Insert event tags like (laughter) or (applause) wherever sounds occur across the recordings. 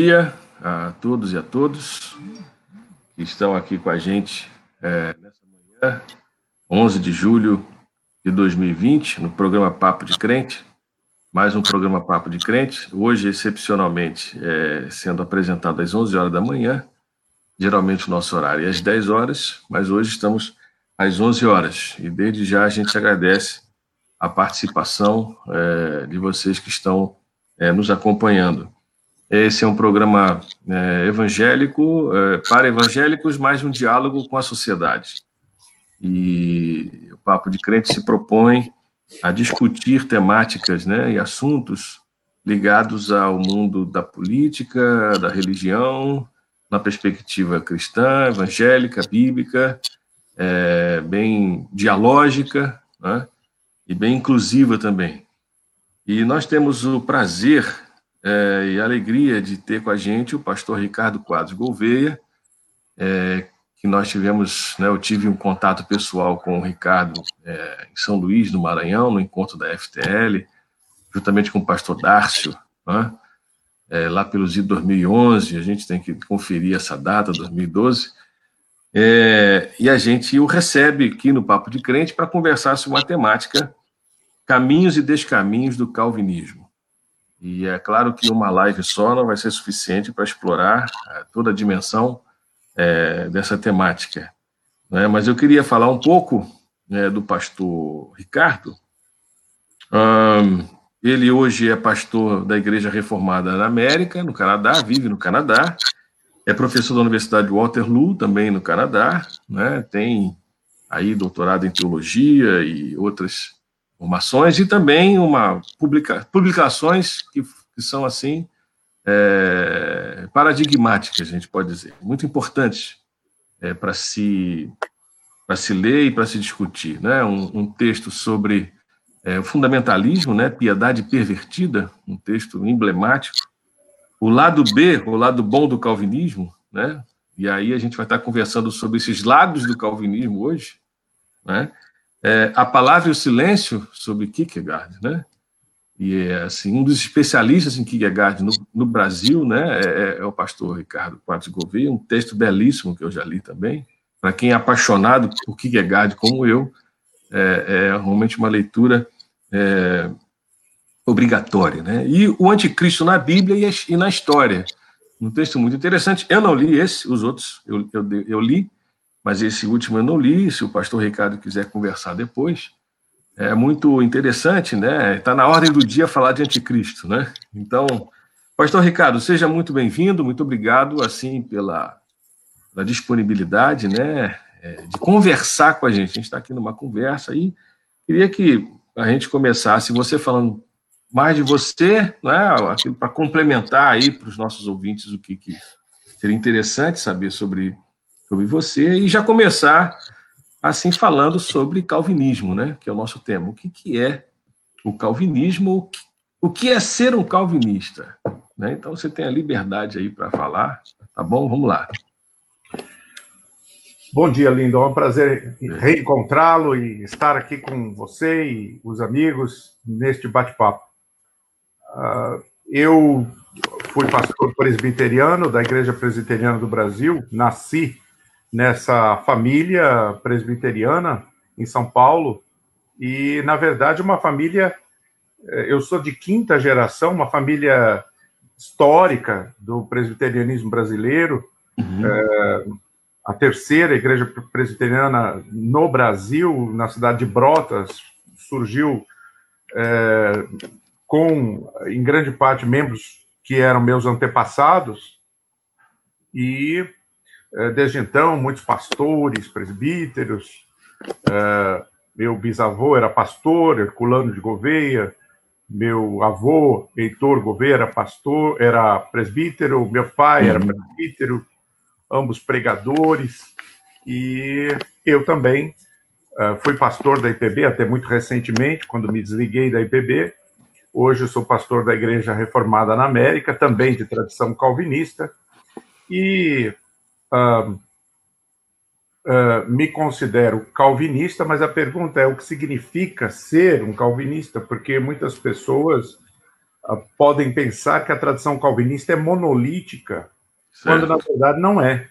dia a todos e a todos que estão aqui com a gente é, nessa manhã, 11 de julho de 2020, no programa Papo de Crente. Mais um programa Papo de Crente, hoje excepcionalmente é, sendo apresentado às 11 horas da manhã, geralmente o nosso horário é às 10 horas, mas hoje estamos às 11 horas e desde já a gente agradece a participação é, de vocês que estão é, nos acompanhando. Esse é um programa é, evangélico, é, para evangélicos, mais um diálogo com a sociedade. E o Papo de Crente se propõe a discutir temáticas né, e assuntos ligados ao mundo da política, da religião, na perspectiva cristã, evangélica, bíblica, é, bem dialógica né, e bem inclusiva também. E nós temos o prazer é, e a alegria de ter com a gente o pastor Ricardo Quadros Gouveia, é, que nós tivemos, né, eu tive um contato pessoal com o Ricardo é, em São Luís, no Maranhão, no encontro da FTL, juntamente com o pastor Dárcio, né, é, lá pelos de 2011, a gente tem que conferir essa data, 2012, é, e a gente o recebe aqui no Papo de Crente para conversar sobre uma temática, caminhos e descaminhos do calvinismo. E é claro que uma live só não vai ser suficiente para explorar é, toda a dimensão é, dessa temática. Né? Mas eu queria falar um pouco né, do pastor Ricardo. Um, ele hoje é pastor da Igreja Reformada na América, no Canadá, vive no Canadá. É professor da Universidade de Waterloo, também no Canadá. Né? Tem aí doutorado em teologia e outras formações e também uma publica, publicações que, que são assim é, paradigmáticas, a gente pode dizer, muito importantes é, para se para se ler e para se discutir, né? Um, um texto sobre é, o fundamentalismo, né? Piedade pervertida, um texto emblemático. O lado B, o lado bom do calvinismo, né? E aí a gente vai estar conversando sobre esses lados do calvinismo hoje, né? É, a palavra e o silêncio sobre Kierkegaard, né? E é assim, um dos especialistas em Kierkegaard no, no Brasil, né, é, é, é, o pastor Ricardo Quadros Gouveia, um texto belíssimo que eu já li também. Para quem é apaixonado por Kierkegaard como eu, é, é realmente uma leitura é, obrigatória, né? E o anticristo na Bíblia e, e na história, um texto muito interessante. Eu não li esse, os outros eu, eu, eu li, mas esse último eu não li. Se o pastor Ricardo quiser conversar depois, é muito interessante, né? Está na ordem do dia falar de anticristo, né? Então, pastor Ricardo, seja muito bem-vindo, muito obrigado, assim, pela, pela disponibilidade, né? É, de conversar com a gente. A gente está aqui numa conversa e queria que a gente começasse você falando mais de você, né? Para complementar aí para os nossos ouvintes o que, que seria interessante saber sobre sobre você e já começar assim falando sobre calvinismo, né? Que é o nosso tema. O que, que é o calvinismo? O que é ser um calvinista? Né? Então você tem a liberdade aí para falar, tá bom? Vamos lá. Bom dia, lindo. É um prazer reencontrá-lo e estar aqui com você e os amigos neste bate-papo. Uh, eu fui pastor presbiteriano da Igreja Presbiteriana do Brasil, nasci nessa família presbiteriana em São Paulo. E na verdade uma família eh, eu sou de quinta geração uma família histórica do presbiterianismo brasileiro. Uhum. é, a terceira igreja presbiteriana no Brasil na cidade de Brotas surgiu é, com em grande parte membros que eram meus antepassados. E desde então, muitos pastores, presbíteros. Eh, meu bisavô era pastor, Herculano de Gouveia. Meu avô, Heitor Gouveia, era pastor, era presbítero. Meu pai era uhum. presbítero, ambos pregadores. E eu também eh, fui pastor da IPB até muito recentemente, quando me desliguei da IPB. Hoje eu sou pastor da Igreja Reformada na América, também de tradição calvinista. E uh, uh, me considero calvinista, mas a pergunta é o que significa ser um calvinista, porque muitas pessoas podem pensar que a tradição calvinista é monolítica, certo. quando na verdade não é.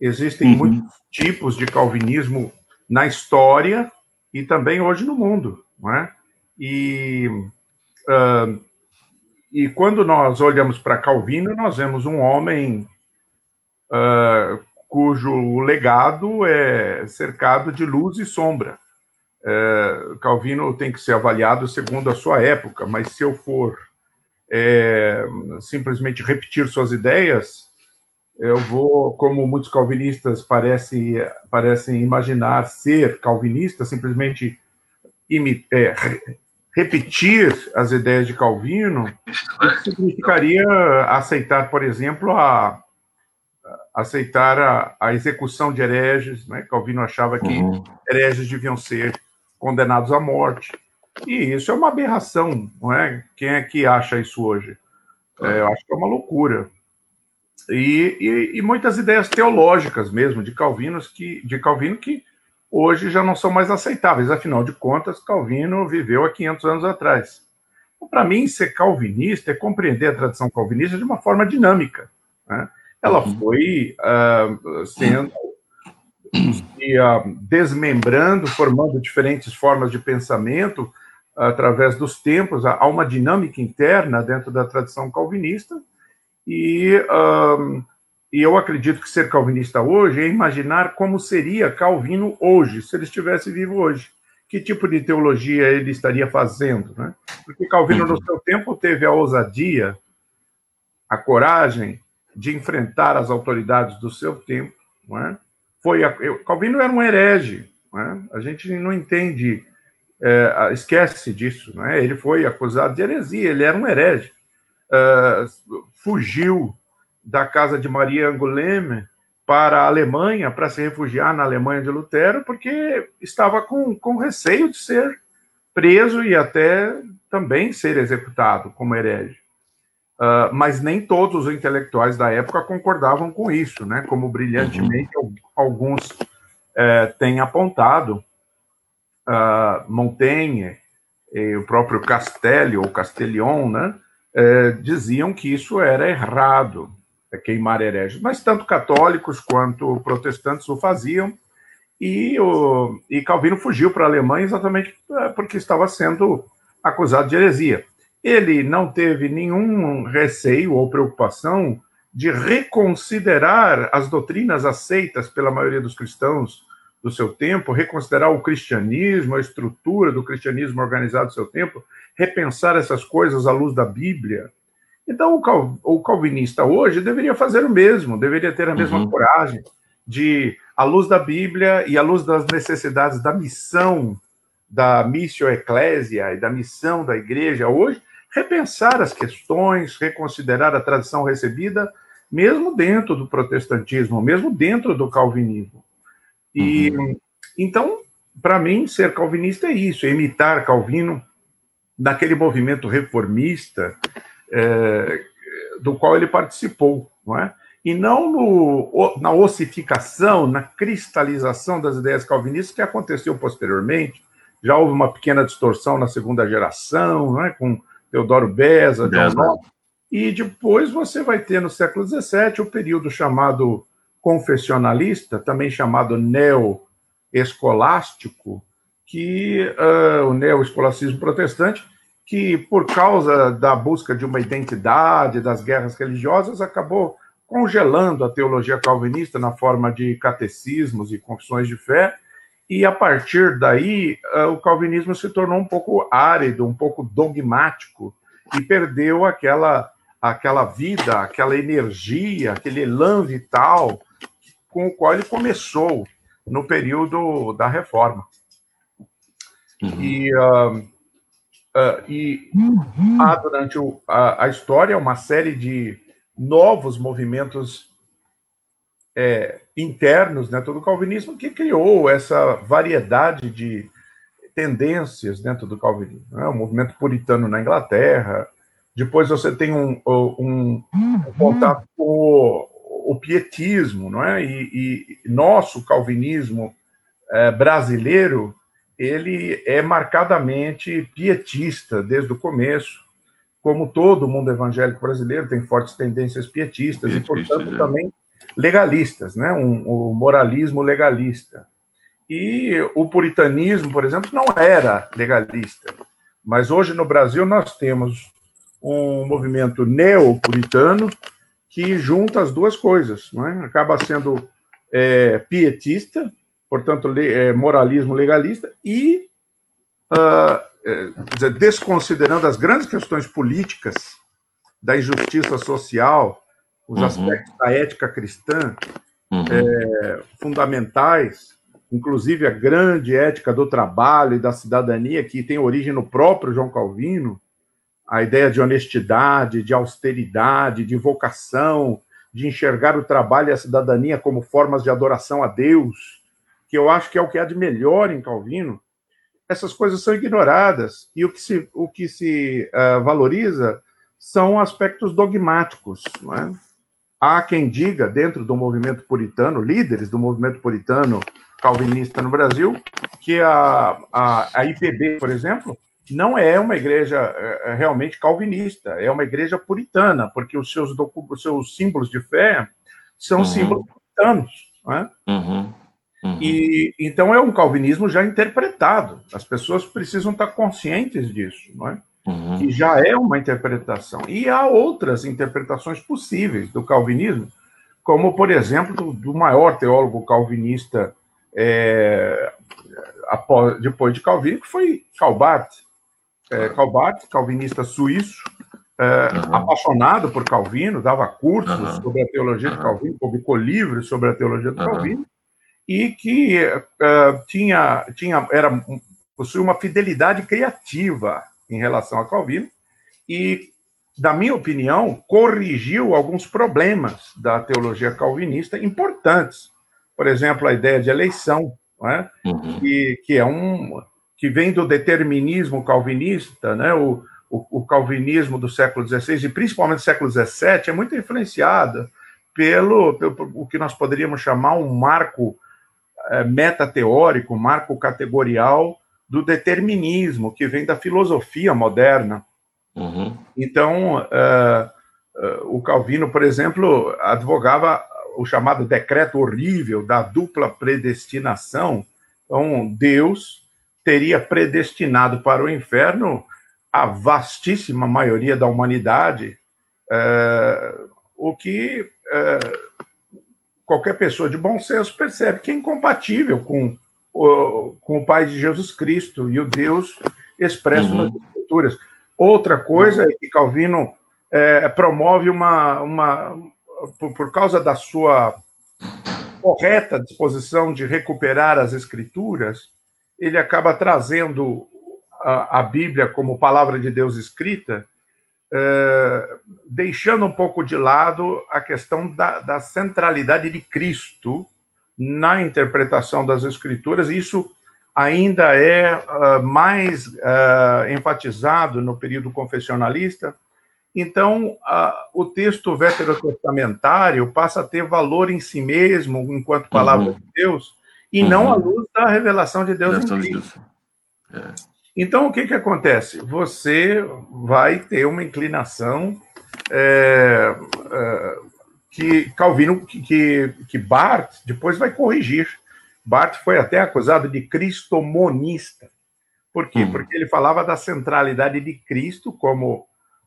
Existem uhum. muitos tipos de calvinismo na história e também hoje no mundo, não é? E uh, e quando nós olhamos para Calvino, nós vemos um homem uh, cujo legado é cercado de luz e sombra. Uh, Calvino tem que ser avaliado segundo a sua época, mas se eu for é, simplesmente repetir suas ideias, eu vou, como muitos calvinistas parecem, parecem imaginar ser calvinista, simplesmente é, repetir as ideias de Calvino, significaria aceitar, por exemplo, a aceitar a, execução de hereges, né? Calvino achava que uhum. hereges deviam ser condenados à morte. E isso é uma aberração, não é? Quem é que acha isso hoje? É, eu acho que é uma loucura. E, e, e, muitas ideias teológicas mesmo de Calvino que de Calvino que hoje já não são mais aceitáveis. Afinal de contas, Calvino viveu há 500 anos atrás. Então, Para mim, ser calvinista é compreender a tradição calvinista de uma forma dinâmica. Né? Ela uhum. foi uh, sendo se, uh, desmembrando, formando diferentes formas de pensamento uh, através dos tempos. Há uma dinâmica interna dentro da tradição calvinista e e eu acredito que ser calvinista hoje é imaginar como seria Calvino hoje, se ele estivesse vivo hoje. Que tipo de teologia ele estaria fazendo, né? Porque Calvino, no seu tempo, teve a ousadia, a coragem de enfrentar as autoridades do seu tempo, não é? Foi a, eu, Calvino era um herege, é? A gente não entende, é, esquece disso, é? Ele foi acusado de heresia, ele era um herege, uh, fugiu da casa de Maria Anguleme para a Alemanha, para se refugiar na Alemanha de Lutero, porque estava com, com receio de ser preso e até também ser executado como herege. Uh, mas nem todos os intelectuais da época concordavam com isso, né? como brilhantemente uhum. alguns uh, têm apontado. Uh, Montaigne, e o próprio Castelli, ou Castellion, né? Eh, diziam que isso era errado, é queimar hereges, mas tanto católicos quanto protestantes o faziam, e, o, e Calvino fugiu para a Alemanha exatamente é, porque estava sendo acusado de heresia. Ele não teve nenhum receio ou preocupação de reconsiderar as doutrinas aceitas pela maioria dos cristãos do seu tempo, reconsiderar o cristianismo, a estrutura do cristianismo organizado do seu tempo, repensar essas coisas à luz da Bíblia, então, o calvinista hoje deveria fazer o mesmo, deveria ter a mesma uhum. coragem de, à luz da Bíblia e à luz das necessidades da missão da missio ecclesia e da missão da igreja hoje, repensar as questões, reconsiderar a tradição recebida, mesmo dentro do protestantismo, mesmo dentro do calvinismo. E uhum. então, para mim, ser calvinista é isso, é imitar Calvino naquele movimento reformista é, do qual ele participou, não é? E não no, na ossificação, na cristalização das ideias calvinistas que aconteceu posteriormente. Já houve uma pequena distorção na segunda geração, não é? com Teodoro Beza, John Locke, e depois você vai ter no século XVII o período chamado confessionalista, também chamado neo-escolástico, que uh, o neo-escolacismo protestante, que, por causa da busca de uma identidade, das guerras religiosas, acabou congelando a teologia calvinista na forma de catecismos e confissões de fé, e a partir daí eh, o calvinismo se tornou um pouco árido, um pouco dogmático, e perdeu aquela, aquela vida, aquela energia, aquele elan vital com o qual ele começou no período da reforma. Uhum. E uh, Uh, e uhum. há durante o, a, a, história uma série de novos movimentos é, internos dentro do calvinismo que criou essa variedade de tendências dentro do calvinismo. Né? O movimento puritano na Inglaterra, depois você tem um, um, um contato com o, o, pietismo, não é? E, e nosso calvinismo é, brasileiro ele é marcadamente pietista desde o começo. como todo o mundo evangélico brasileiro, tem fortes tendências pietistas Pietista, e, portanto, é. também legalistas, né? um, um moralismo legalista. E o puritanismo, por exemplo, não era legalista. Mas hoje no Brasil nós temos um movimento neopuritano que junta as duas coisas, não é? acaba sendo é, pietista, portanto, le, é, moralismo legalista, e uh, desconsiderando as grandes questões políticas da injustiça social, os uhum. aspectos da ética cristã uhum. é, fundamentais, inclusive a grande ética do trabalho e da cidadania, que tem origem no próprio João Calvino, a ideia de honestidade, de austeridade, de vocação, de enxergar o trabalho e a cidadania como formas de adoração a Deus, que eu acho que é o que há de melhor em Calvino, essas coisas são ignoradas e o que se, o que se uh, valoriza são aspectos dogmáticos. Não é? Há quem diga, dentro do movimento puritano, líderes do movimento puritano calvinista no Brasil, que a, a, a IPB, por exemplo, não é uma igreja é, é, realmente calvinista, é uma igreja puritana, porque os seus, os seus símbolos de fé são uhum. símbolos puritanos. Né? Uhum. Uhum. E então é um calvinismo já interpretado. As pessoas precisam estar conscientes disso, não é? Uhum. Que já é uma interpretação. E há outras interpretações possíveis do calvinismo, como por exemplo do, do maior teólogo calvinista é, após, depois de Calvino, que foi Calbart, é, Calbart, calvinista suíço, é, uhum. apaixonado por Calvino, dava cursos uhum. sobre a teologia de Calvino, publicou livros sobre a teologia de Calvino, e que uh, tinha, tinha, era, possuía uma fidelidade criativa em relação a Calvino, e, na minha opinião, corrigiu alguns problemas da teologia calvinista importantes. Por exemplo, a ideia de eleição, é? Uhum. Que, que é um que vem do determinismo calvinista, né? O, o, o, calvinismo do século XVI e principalmente do século XVII é muito influenciado pelo, pelo o que nós poderíamos chamar um marco é, metateórico, marco categorial do determinismo que vem da filosofia moderna. Uhum. Então, uh, uh, o Calvino, por exemplo, advogava o chamado decreto horrível da dupla predestinação. Então, Deus teria predestinado para o inferno a vastíssima maioria da humanidade, é, o que qualquer pessoa de bom senso percebe que é incompatível com com o Pai de Jesus Cristo e o Deus expresso uhum. nas Escrituras. Outra coisa é que Calvino é, promove uma, uma por, por causa da sua correta disposição de recuperar as Escrituras, ele acaba trazendo a, a Bíblia como palavra de Deus escrita, é, deixando um pouco de lado a questão da, da, centralidade de Cristo na interpretação das Escrituras. Isso ainda é uh, mais uh, enfatizado no período confessionalista. Então, uh, o texto veterotestamentário passa a ter valor em si mesmo, enquanto palavra uhum. de Deus, e uhum. não à luz da revelação de Deus em Cristo. É. Então, o que, que acontece? Você vai ter uma inclinação é, é, que Calvino, que, que Barth depois vai corrigir. Barth foi até acusado de cristomonista. Por quê? Uhum. Porque ele falava da centralidade de Cristo como,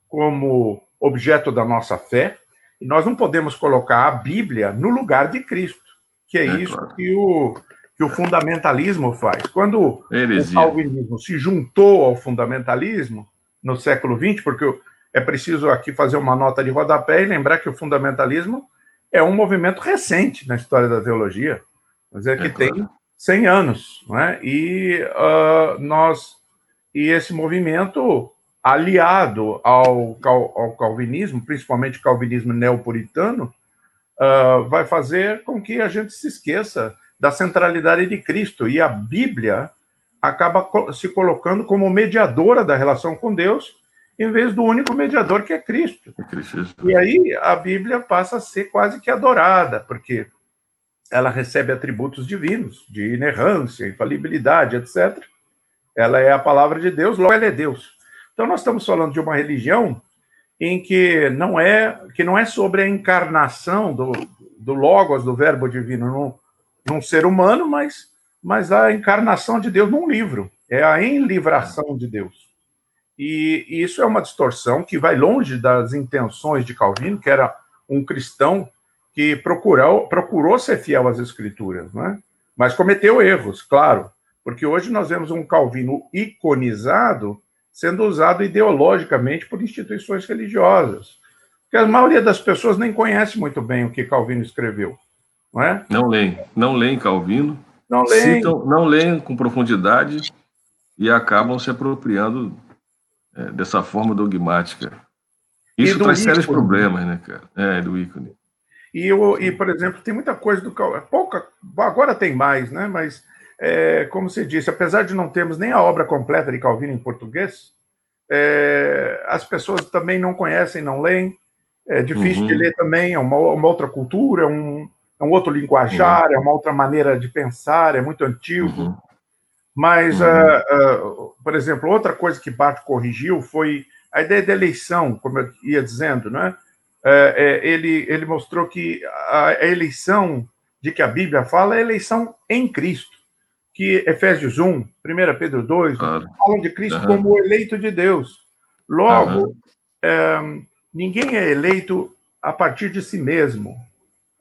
como objeto da nossa fé, e nós não podemos colocar a Bíblia no lugar de Cristo, que é, é isso claro. que o, que o fundamentalismo faz. Quando Heresia. o calvinismo se juntou ao fundamentalismo no século XX, porque é preciso aqui fazer uma nota de rodapé e lembrar que o fundamentalismo é um movimento recente na história da teologia, mas é que é claro. tem 100 anos, não é? E uh, nós e esse movimento aliado ao, ao calvinismo, principalmente calvinismo neopuritano, uh, vai fazer com que a gente se esqueça da centralidade de Cristo. E a Bíblia acaba se colocando como mediadora da relação com Deus, em vez do único mediador que é Cristo. É e aí a Bíblia passa a ser quase que adorada, porque ela recebe atributos divinos, de inerrância, infalibilidade, etc. Ela é a palavra de Deus, logo ela é Deus. Então nós estamos falando de uma religião em que não é que não é sobre a encarnação do, do logos do verbo divino num, num ser humano, mas mas a encarnação de Deus num livro, é a enlivração de Deus. E, e isso é uma distorção que vai longe das intenções de Calvino, que era um cristão que procurou, procurou ser fiel às escrituras, né? mas cometeu erros, claro, porque hoje nós vemos um Calvino iconizado sendo usado ideologicamente por instituições religiosas. Porque a maioria das pessoas nem conhece muito bem o que Calvino escreveu. Não é? Não leem, não leem Calvino, não leem. Citam, não leem com profundidade e acabam se apropriando é, dessa forma dogmática. Isso traz ícone. sérios problemas, né, cara? É, do ícone. E, eu, e, por exemplo, tem muita coisa do pouca agora tem mais, né? Mas, é, como você disse, apesar de não termos nem a obra completa de Calvino em português, é, as pessoas também não conhecem, não leem. É difícil uhum. de ler também, é uma, uma outra cultura, é um, é um outro linguajar, uhum. é uma outra maneira de pensar, é muito antigo. Uhum. Mas, uh, uh, por exemplo, outra coisa que Barth corrigiu foi a ideia da eleição, como eu ia dizendo, né? Uh, ele, ele mostrou que a eleição de que a Bíblia fala é a eleição em Cristo, que Efésios 1, 1 Pedro 2, claro. falam de Cristo uhum. como o eleito de Deus. Logo, ninguém é eleito a partir de si mesmo.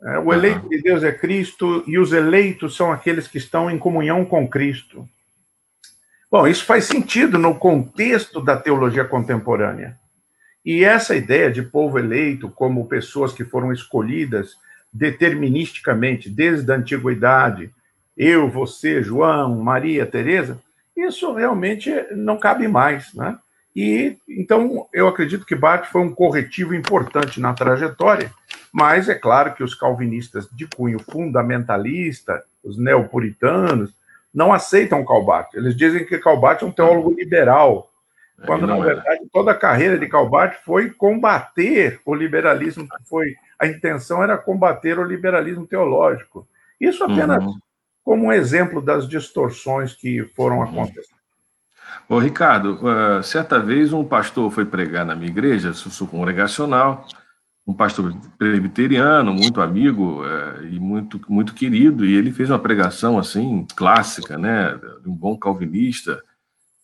É, o eleito de Deus é Cristo e os eleitos são aqueles que estão em comunhão com Cristo. Bom, isso faz sentido no contexto da teologia contemporânea. E essa ideia de povo eleito como pessoas que foram escolhidas deterministicamente desde a antiguidade, eu, você, João, Maria, Teresa, isso realmente não cabe mais, né? E então eu acredito que Barth foi um corretivo importante na trajetória mas é claro que os calvinistas de cunho fundamentalista, os neopuritanos, não aceitam Calbat. Eles dizem que Calbat é um teólogo liberal, é, quando na é. verdade toda a carreira de Calbat foi combater o liberalismo, foi a intenção era combater o liberalismo teológico. Isso apenas uhum. como um exemplo das distorções que foram uhum. acontecendo. Ô, Ricardo, uh, certa vez um pastor foi pregar na minha igreja, sou congregacional, um pastor presbiteriano, muito amigo é, e muito, muito querido, e ele fez uma pregação assim clássica, né, de um bom calvinista,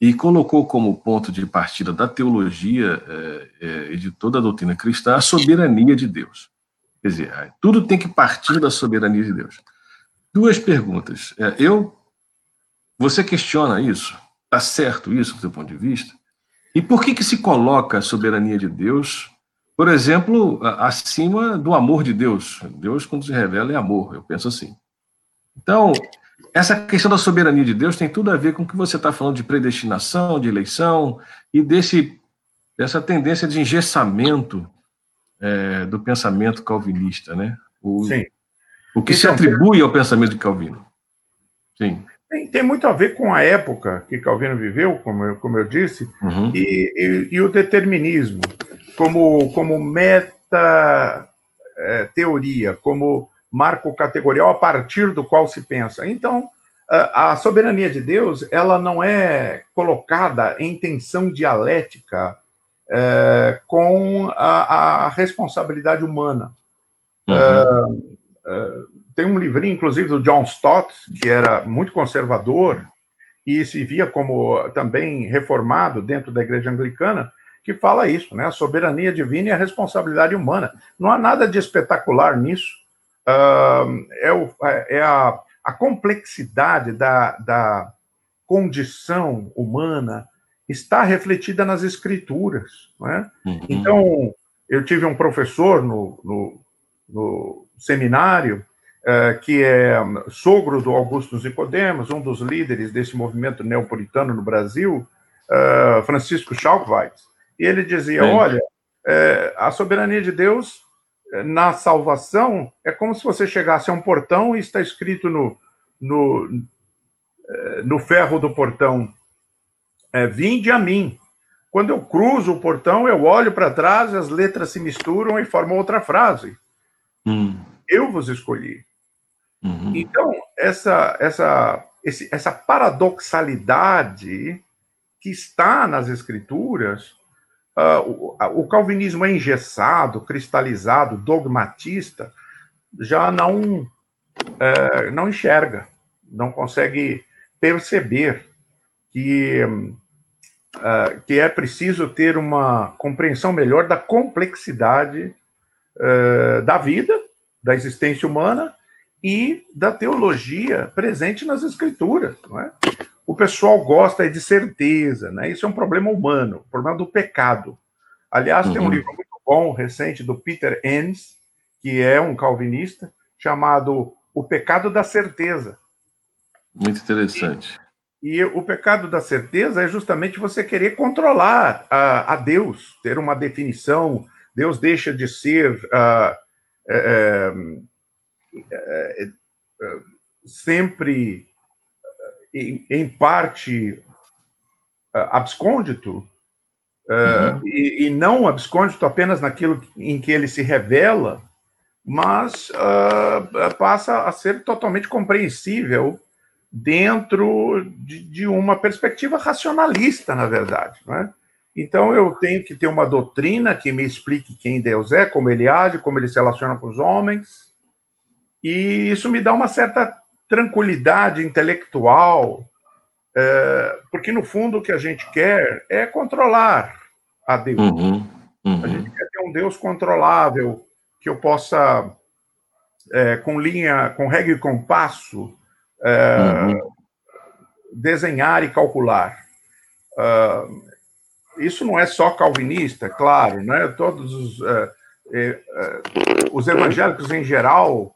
e colocou como ponto de partida da teologia é, é, e de toda a doutrina cristã a soberania de Deus. Quer dizer, tudo tem que partir da soberania de Deus. Duas perguntas. É, eu, você questiona isso? Está certo isso do seu ponto de vista? E por que que se coloca a soberania de Deus por exemplo, acima do amor de Deus. Deus, quando se revela, é amor, eu penso assim. Então, essa questão da soberania de Deus tem tudo a ver com o que você está falando de predestinação, de eleição e desse, dessa tendência de engessamento é, do pensamento calvinista, né? O, Sim. O que então, se atribui ao pensamento de Calvino. Sim. Tem, tem, muito a ver com a época que Calvino viveu, como eu, como eu disse, uhum. e, e, e, o determinismo como, como meta é, teoria, como marco categorial a partir do qual se pensa. Então, a, a soberania de Deus ela não é colocada em tensão dialética é, com a, a, responsabilidade humana. Uhum. É, é, tem um livrinho, inclusive, do John Stott, que era muito conservador e se via como também reformado dentro da igreja anglicana, que fala isso, né? A soberania divina e a responsabilidade humana. Não há nada de espetacular nisso. Uh, é, o, é a, a, complexidade da, da condição humana está refletida nas escrituras. Né? Uhum. Então, eu tive um professor no, no, no seminário uh, que é sogro do Augusto Nicodemos, um dos líderes desse movimento neopuritano no Brasil, uh, Francisco Schalkwitz. E ele dizia: Sim. olha, é, a soberania de Deus é, na salvação é como se você chegasse a um portão e está escrito no, no, é, no ferro do portão: é, Vinde a mim. Quando eu cruzo o portão, eu olho para trás, as letras se misturam e formam outra frase. Hum. Eu vos escolhi. Uhum. Então, essa, essa, esse, essa paradoxalidade que está nas escrituras, uh, o, o, calvinismo é engessado, cristalizado, dogmatista, já não, uh, não enxerga, não consegue perceber que, uh, que é preciso ter uma compreensão melhor da complexidade uh, da vida, da existência humana e da teologia presente nas escrituras. Não é? O pessoal gosta de certeza, né? isso é um problema humano, o problema do pecado. Aliás, uhum. tem um uhum. livro muito bom, recente, do Peter Enns, que é um calvinista, chamado O Pecado da Certeza. Muito interessante. E, e o pecado da certeza é justamente você querer controlar a, a Deus, ter uma definição. Deus deixa de ser uh, é, é, é, sempre, em, em parte, abscôndito, uhum. e, e, não abscôndito apenas naquilo em que ele se revela, mas uh, passa a ser totalmente compreensível dentro de, de, uma perspectiva racionalista, na verdade. Né? Então, eu tenho que ter uma doutrina que me explique quem Deus é, como ele age, como ele se relaciona com os homens, e isso me dá uma certa tranquilidade intelectual, é, porque, no fundo, o que a gente quer é controlar a Deus. Uhum, uhum. A gente quer ter um Deus controlável, que eu possa, é, com linha, com regra e compasso, é, uhum. desenhar e calcular. Uh, isso não é só calvinista, claro, né? Todos os, uh, uh, os evangélicos em geral,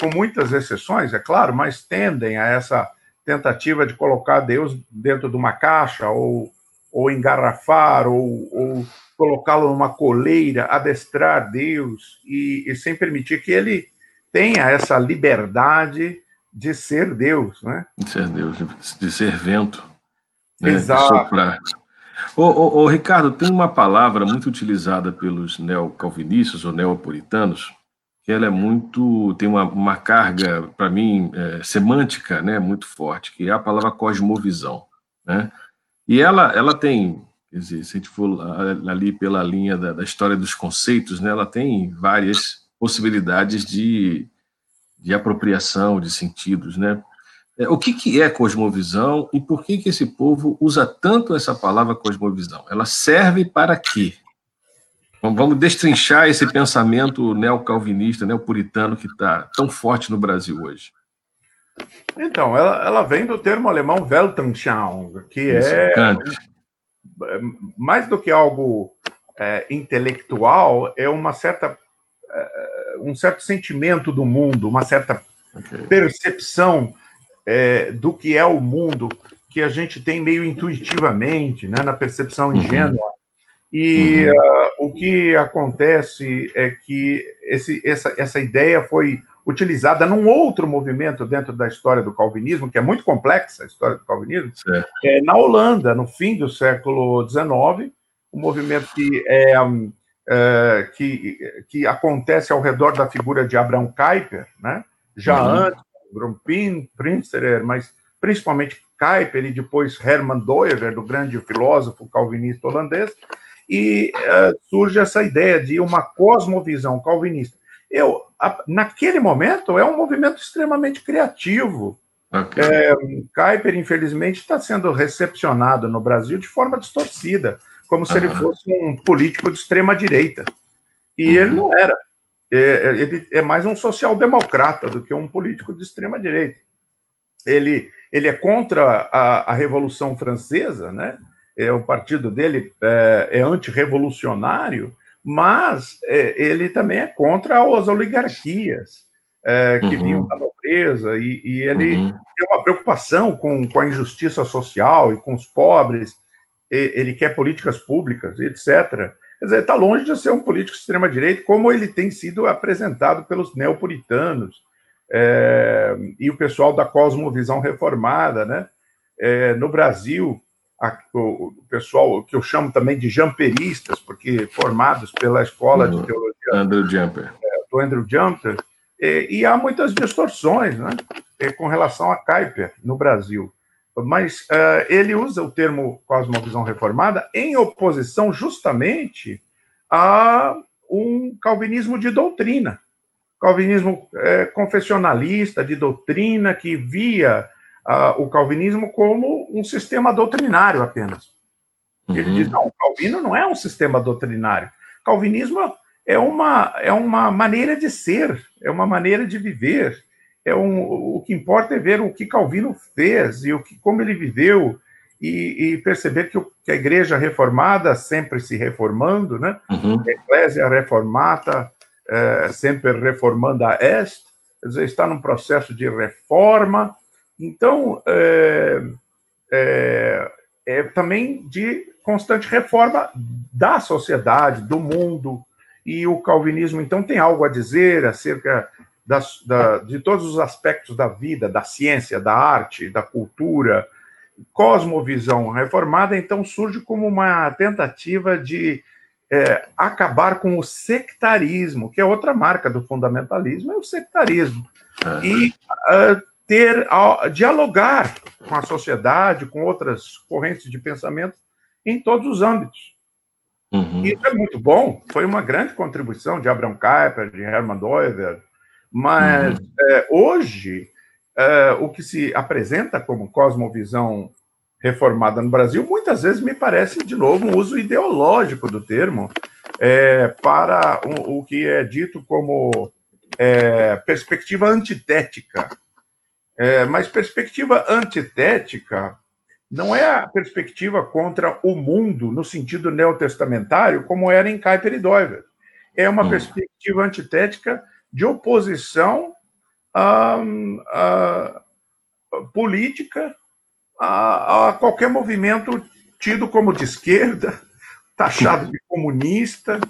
com muitas exceções, é claro, mas tendem a essa tentativa de colocar Deus dentro de uma caixa ou, ou engarrafar ou, ou colocá-lo numa coleira, adestrar Deus e, e sem permitir que ele tenha essa liberdade de ser Deus, né? De ser Deus, de ser vento. Né? Exato. Ô, ô, ô, Ricardo, tem uma palavra muito utilizada pelos neocalvinistas ou neopuritanos, que ela é muito, tem uma, uma carga, para mim, é, semântica, né, muito forte, que é a palavra cosmovisão, né? E ela, ela tem, quer dizer, se a gente for ali pela linha da, da história dos conceitos, né, ela tem várias possibilidades de de apropriação de sentidos, né? É, o que, que é cosmovisão e por que, que esse povo usa tanto essa palavra cosmovisão? Ela serve para quê? Vamos destrinchar esse pensamento neocalvinista, neopuritano que está tão forte no Brasil hoje. Então, ela, ela vem do termo alemão Weltanschauung, que Isso, é mais do que algo é, intelectual, é uma certa um certo sentimento do mundo, uma certa okay. percepção é, do que é o mundo que a gente tem meio intuitivamente, né, na percepção uhum. ingênua. Uhum. E uhum. Uh, o que acontece é que esse, essa, essa ideia foi utilizada num outro movimento dentro da história do calvinismo, que é muito complexa a história do calvinismo, é, na Holanda, no fim do século XIX, um movimento que é é, que, que acontece ao redor da figura de Abraham Kuyper, né? já uhum. antes, Grumpin, Prinsterer, mas principalmente Kuyper e depois Herman Doever, do grande filósofo calvinista holandês, e uh, surge essa ideia de uma cosmovisão calvinista. Eu, a, naquele momento, é um movimento extremamente criativo. Okay. É, Kuyper, infelizmente, está sendo recepcionado no Brasil de forma distorcida como se uhum. ele fosse um político de extrema direita. E uhum. ele não era. É, é, ele é mais um social-democrata do que um político de extrema direita. Ele, ele é contra a, a Revolução Francesa, né? É, o partido dele é, é antirrevolucionário, mas é, ele também é contra as oligarquias é, que uhum. vinham da nobreza, e, e ele uhum. tem uma preocupação com, com a injustiça social e com os pobres, ele quer políticas públicas, etc. Quer dizer, está longe de ser um político de extrema-direita, como ele tem sido apresentado pelos neopuritanos é, e o pessoal da cosmovisão reformada. Né? É, no Brasil, a, o, o, pessoal que eu chamo também de jamperistas, porque formados pela Escola uhum. de Teologia Andrew Jumper. É, do Andrew Jumper, e há muitas distorções né, com relação a Kuyper no Brasil. mas uh, ele usa o termo cosmovisão reformada em oposição justamente a um calvinismo de doutrina, calvinismo é, confessionalista de doutrina que via uh, o calvinismo como um sistema doutrinário apenas. Uhum. Ele diz não, o Calvino não é um sistema doutrinário. Calvinismo é uma é uma maneira de ser, é uma maneira de viver é um, o que importa é ver o que Calvino fez e o que, como ele viveu e, e perceber que, o, que, a igreja reformada sempre se reformando, né? Uhum. A Eclésia reformata é, sempre reformanda est, quer dizer, está num processo de reforma. Então, é, é, é também de constante reforma da sociedade, do mundo, e o calvinismo, então, tem algo a dizer acerca das, da, de todos os aspectos da vida, da ciência, da arte, da cultura. Cosmovisão reformada, então, surge como uma tentativa de é, acabar com o sectarismo, que é outra marca do fundamentalismo, é o sectarismo. E uh, ter, dialogar com a sociedade, com outras correntes de pensamento em todos os âmbitos. Uhum. Isso é muito bom, foi uma grande contribuição de Abraham Kuyper, de Hermann Doiver, mas uhum. é, hoje, é, o que se apresenta como cosmovisão reformada no Brasil, muitas vezes me parece, de novo, um uso ideológico do termo é, para o, o, que é dito como é, perspectiva antitética. É, mas perspectiva antitética não é a perspectiva contra o mundo no sentido neotestamentário, como era em Kuyper e Doiver. É uma hum. perspectiva antitética de oposição a, a política a, a, qualquer movimento tido como de esquerda, (laughs) taxado de comunista,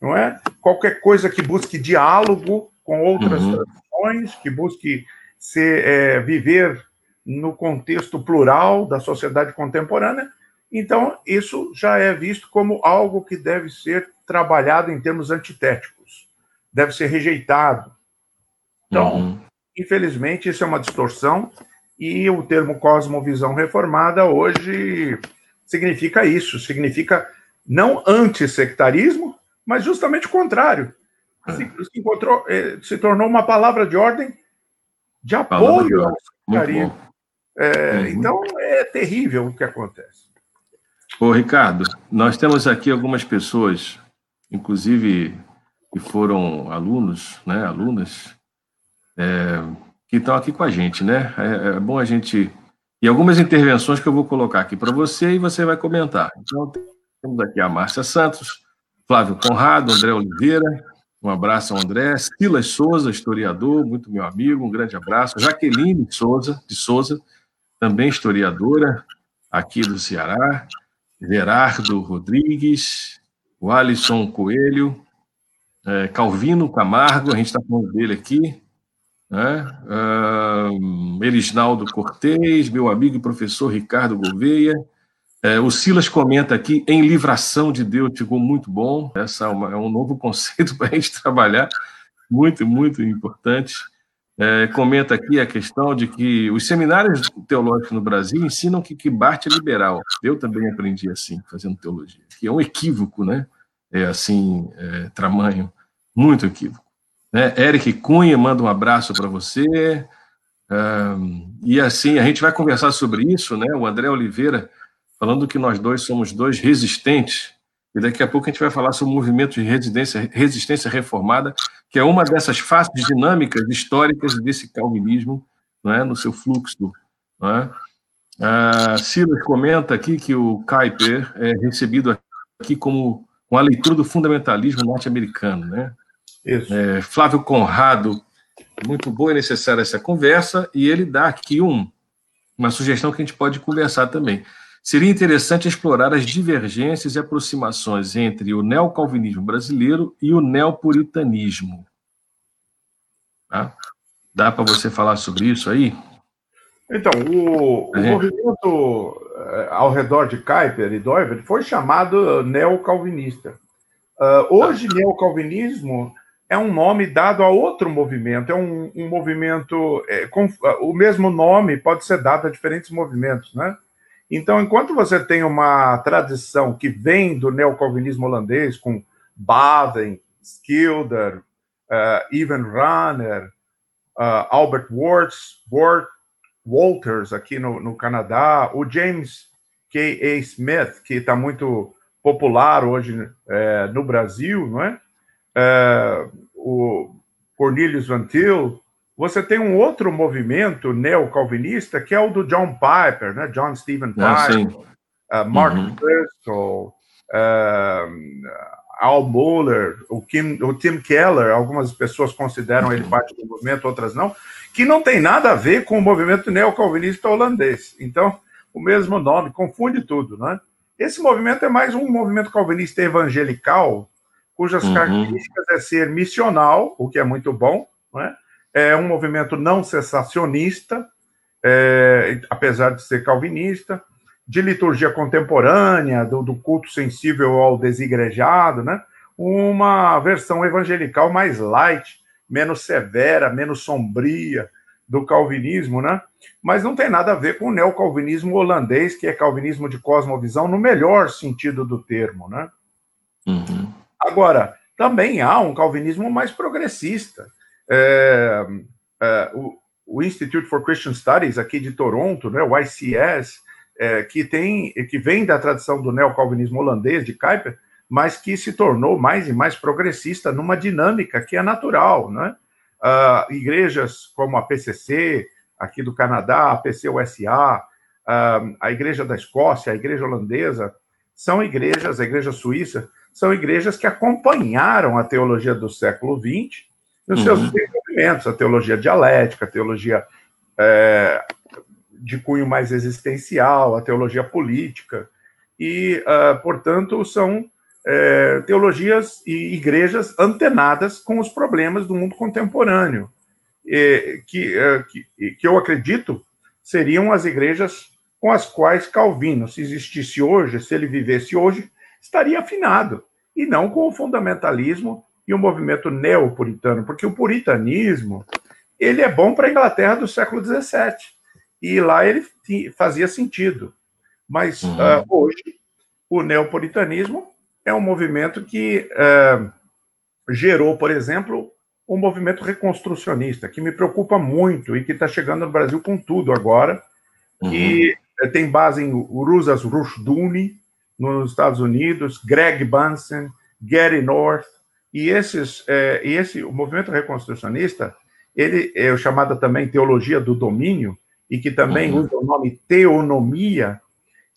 não é? Qualquer coisa que busque diálogo com outras uhum. tradições, que busque ser, é, viver no contexto plural da sociedade contemporânea. Então, isso já é visto como algo que deve ser trabalhado em termos antitéticos deve ser rejeitado. Então, uhum. infelizmente, isso é uma distorção e o termo cosmovisão reformada hoje significa isso, significa não antissectarismo, mas justamente o contrário. É. Se, se, encontrou, eh, se tornou uma palavra de ordem de apoio ao sectarismo. É, uhum. Então, é terrível o que acontece. Ô, Ricardo, nós temos aqui algumas pessoas, inclusive que foram alunos, né, alunas, é, que estão aqui com a gente, né? É, é, bom a gente. E algumas intervenções que eu vou colocar aqui para você e você vai comentar. Então, temos aqui a Márcia Santos, Flávio Conrado, André Oliveira, um abraço ao André, Silas Souza, historiador, muito meu amigo, um grande abraço. Jaqueline Souza, de Souza, também historiadora, aqui do Ceará. Gerardo Rodrigues, o Alisson Coelho, é, Calvino Camargo, a gente está falando dele aqui, né? Uh, Elisnaldo Cortez, meu amigo e professor Ricardo Gouveia. É, o Silas comenta aqui, em livração de Deus, ficou muito bom. Essa é, uma, é um novo (laughs) conceito para a gente trabalhar, muito, muito importante. É, comenta aqui a questão de que os seminários teológicos no Brasil ensinam que, que Bart é liberal. Eu também aprendi assim, fazendo teologia, que é um equívoco, né? é, assim, é, tamanho, muito equívoco. Né? Eric Cunha manda um abraço para você. E assim, a gente vai conversar sobre isso, né? O André Oliveira falando que nós dois somos dois resistentes. E daqui a pouco a gente vai falar sobre o movimento de resistência, resistência reformada, que é uma dessas faces dinâmicas históricas desse calvinismo, não é? no seu fluxo. Não é? Ah, Silas comenta aqui que o Kuyper é recebido aqui como com a leitura do fundamentalismo norte-americano, né? É, Flávio Conrado, muito boa e necessária essa conversa, e ele dá aqui um, uma sugestão que a gente pode conversar também. Seria interessante explorar as divergências e aproximações entre o neocalvinismo brasileiro e o neopuritanismo. Tá? Dá para você falar sobre isso aí? Então, o, o movimento eh, ao redor de Kuyper e Doiver foi chamado neocalvinista. Uh, hoje, neocalvinismo é um nome dado a outro movimento, é um, um movimento. É, com, o mesmo nome pode ser dado a diferentes movimentos, né? Então, enquanto você tem uma tradição que vem do neocalvinismo holandês, com Baden, Schilder, uh, Ivan Runner, uh, Albert Worts, Wort, Walters, aqui no, no Canadá, o James K. A. Smith, que está muito popular hoje é, no Brasil, não é? é o Cornelius Van Til, você tem um outro movimento neocalvinista que é o do John Piper, né? John Stephen ah, Piper, uh, Mark uhum. Bristol, uh, Al Mohler, o, Kim, o Tim Keller, algumas pessoas consideram ele parte do movimento, outras não, que não tem nada a ver com o movimento neocalvinista holandês. Então, o mesmo nome, confunde tudo, né? Esse movimento é mais um movimento calvinista evangelical, cujas uhum. características é ser missional, o que é muito bom, né? É um movimento não cessacionista, é, apesar de ser calvinista, de liturgia contemporânea, do, do, culto sensível ao desigrejado, né? uma versão evangelical mais light, menos severa, menos sombria do calvinismo, né? mas não tem nada a ver com o neocalvinismo holandês, que é calvinismo de cosmovisão no melhor sentido do termo. Né? Uhum. Agora, também há um calvinismo mais progressista, é, é, o, o, Institute for Christian Studies aqui de Toronto, né, o ICS, é, que tem, que vem da tradição do neocalvinismo holandês de Kuyper, mas que se tornou mais e mais progressista numa dinâmica que é natural, né? Uh, igrejas como a PCC aqui do Canadá, a PCUSA, uh, a Igreja da Escócia, a Igreja holandesa, são igrejas, a Igreja Suíça, são igrejas que acompanharam a teologia do século XX nos uhum. seus desenvolvimentos, a teologia dialética, a teologia é, de cunho mais existencial, a teologia política, e, uh, portanto, são é, teologias e igrejas antenadas com os problemas do mundo contemporâneo, e, que, uh, que, que eu acredito seriam as igrejas com as quais Calvino, se existisse hoje, se ele vivesse hoje, estaria afinado, e não com o fundamentalismo e o movimento neopuritano, porque o puritanismo ele é bom para a Inglaterra do século XVII, e lá ele fazia sentido. Mas uhum. uh, hoje, o neopuritanismo é um movimento que uh, gerou, por exemplo, um movimento reconstrucionista, que me preocupa muito e que está chegando no Brasil com tudo agora, uhum. que eh, tem base em Rusas Rushduni, nos Estados Unidos, Greg Bunsen, Gary North, e, esses, é, e esse o movimento reconstrucionista, ele é chamado também teologia do domínio, e que também uhum. usa o nome teonomia,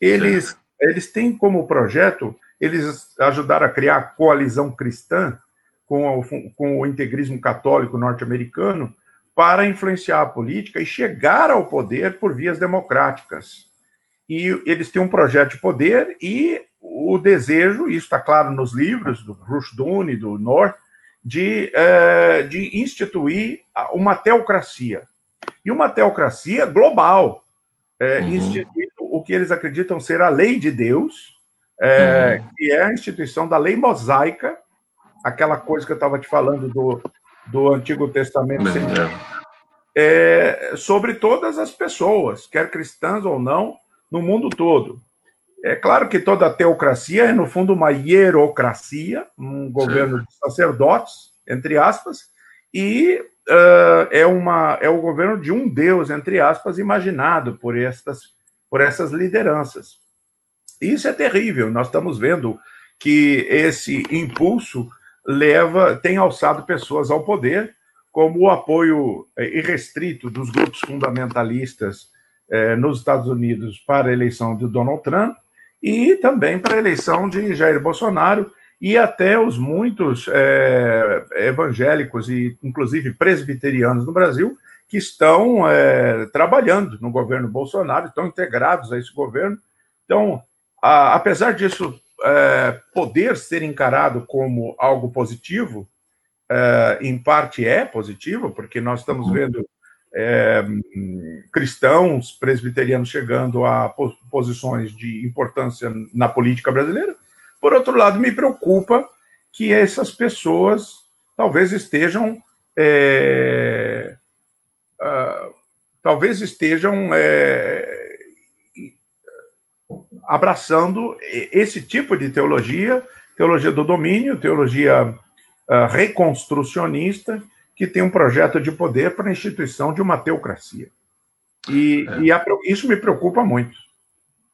eles, eles têm como projeto, eles ajudaram a criar a coalizão cristã com o, com o integrismo católico norte-americano para influenciar a política e chegar ao poder por vias democráticas. E eles têm um projeto de poder e o desejo, isso está claro nos livros do Rushduni, do North, de, é, de instituir uma teocracia. E uma teocracia global, é, uhum. instituindo o que eles acreditam ser a lei de Deus, é, uhum. que é a instituição da lei mosaica, aquela coisa que eu estava te falando do, do Antigo Testamento, é, sobre todas as pessoas, quer cristãs ou não, no mundo todo. É claro que toda teocracia é, no fundo, uma hierocracia, um governo Sim. de sacerdotes, entre aspas, e uh, é, uma, é o governo de um Deus, entre aspas, imaginado por, estas, por essas lideranças. Isso é terrível. Nós estamos vendo que esse impulso leva, tem alçado pessoas ao poder, como o apoio eh, irrestrito dos grupos fundamentalistas eh, nos Estados Unidos para a eleição de Donald Trump, e também para a eleição de Jair Bolsonaro e até os muitos é, evangélicos e, inclusive, presbiterianos no Brasil que estão é, trabalhando no governo Bolsonaro, estão integrados a esse governo. Então, a, apesar disso é, poder ser encarado como algo positivo, é, em parte é positivo, porque nós estamos uhum. vendo é, cristãos presbiterianos chegando a posições de importância na política brasileira. Por outro lado, me preocupa que essas pessoas talvez estejam é, uh, talvez estejam é, abraçando esse tipo de teologia, teologia do domínio, teologia uh, reconstrucionista, que tem um projeto de poder para a instituição de uma teocracia. E, é. e a, isso me preocupa muito.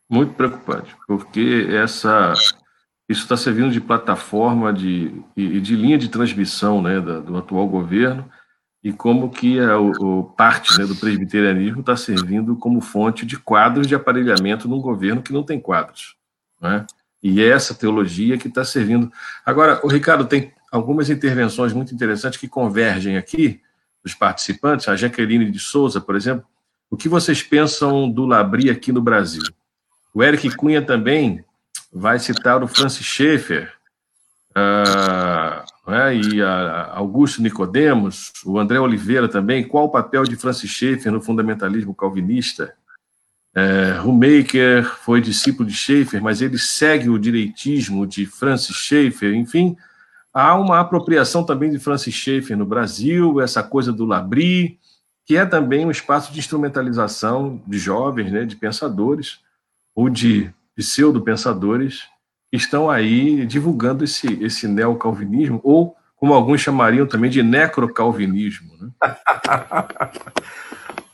Muito preocupante, porque essa isso está servindo de plataforma de, e de linha de transmissão né, do, do atual governo e como que a, o, parte né, do presbiterianismo está servindo como fonte de quadros de aparelhamento num governo que não tem quadros. Né? E é essa teologia que está servindo. Agora, o Ricardo tem algumas intervenções muito interessantes que convergem aqui dos participantes. A Jaqueline de Souza, por exemplo, o que vocês pensam do Labri aqui no Brasil? O Eric Cunha também vai citar o Francis Schaeffer, uh, né, e Augusto Nicodemos, o André Oliveira também. Qual o papel de Francis Schaeffer no fundamentalismo calvinista? Uh, foi discípulo de Schaeffer, mas ele segue o direitismo de Francis Schaeffer. Enfim, há uma apropriação também de Francis Schaeffer no Brasil, essa coisa do Labri que é também um espaço de instrumentalização de jovens, né, de pensadores, ou de pseudo-pensadores, que estão aí divulgando esse, esse neocalvinismo, ou como alguns chamariam também de necrocalvinismo. Né? (laughs)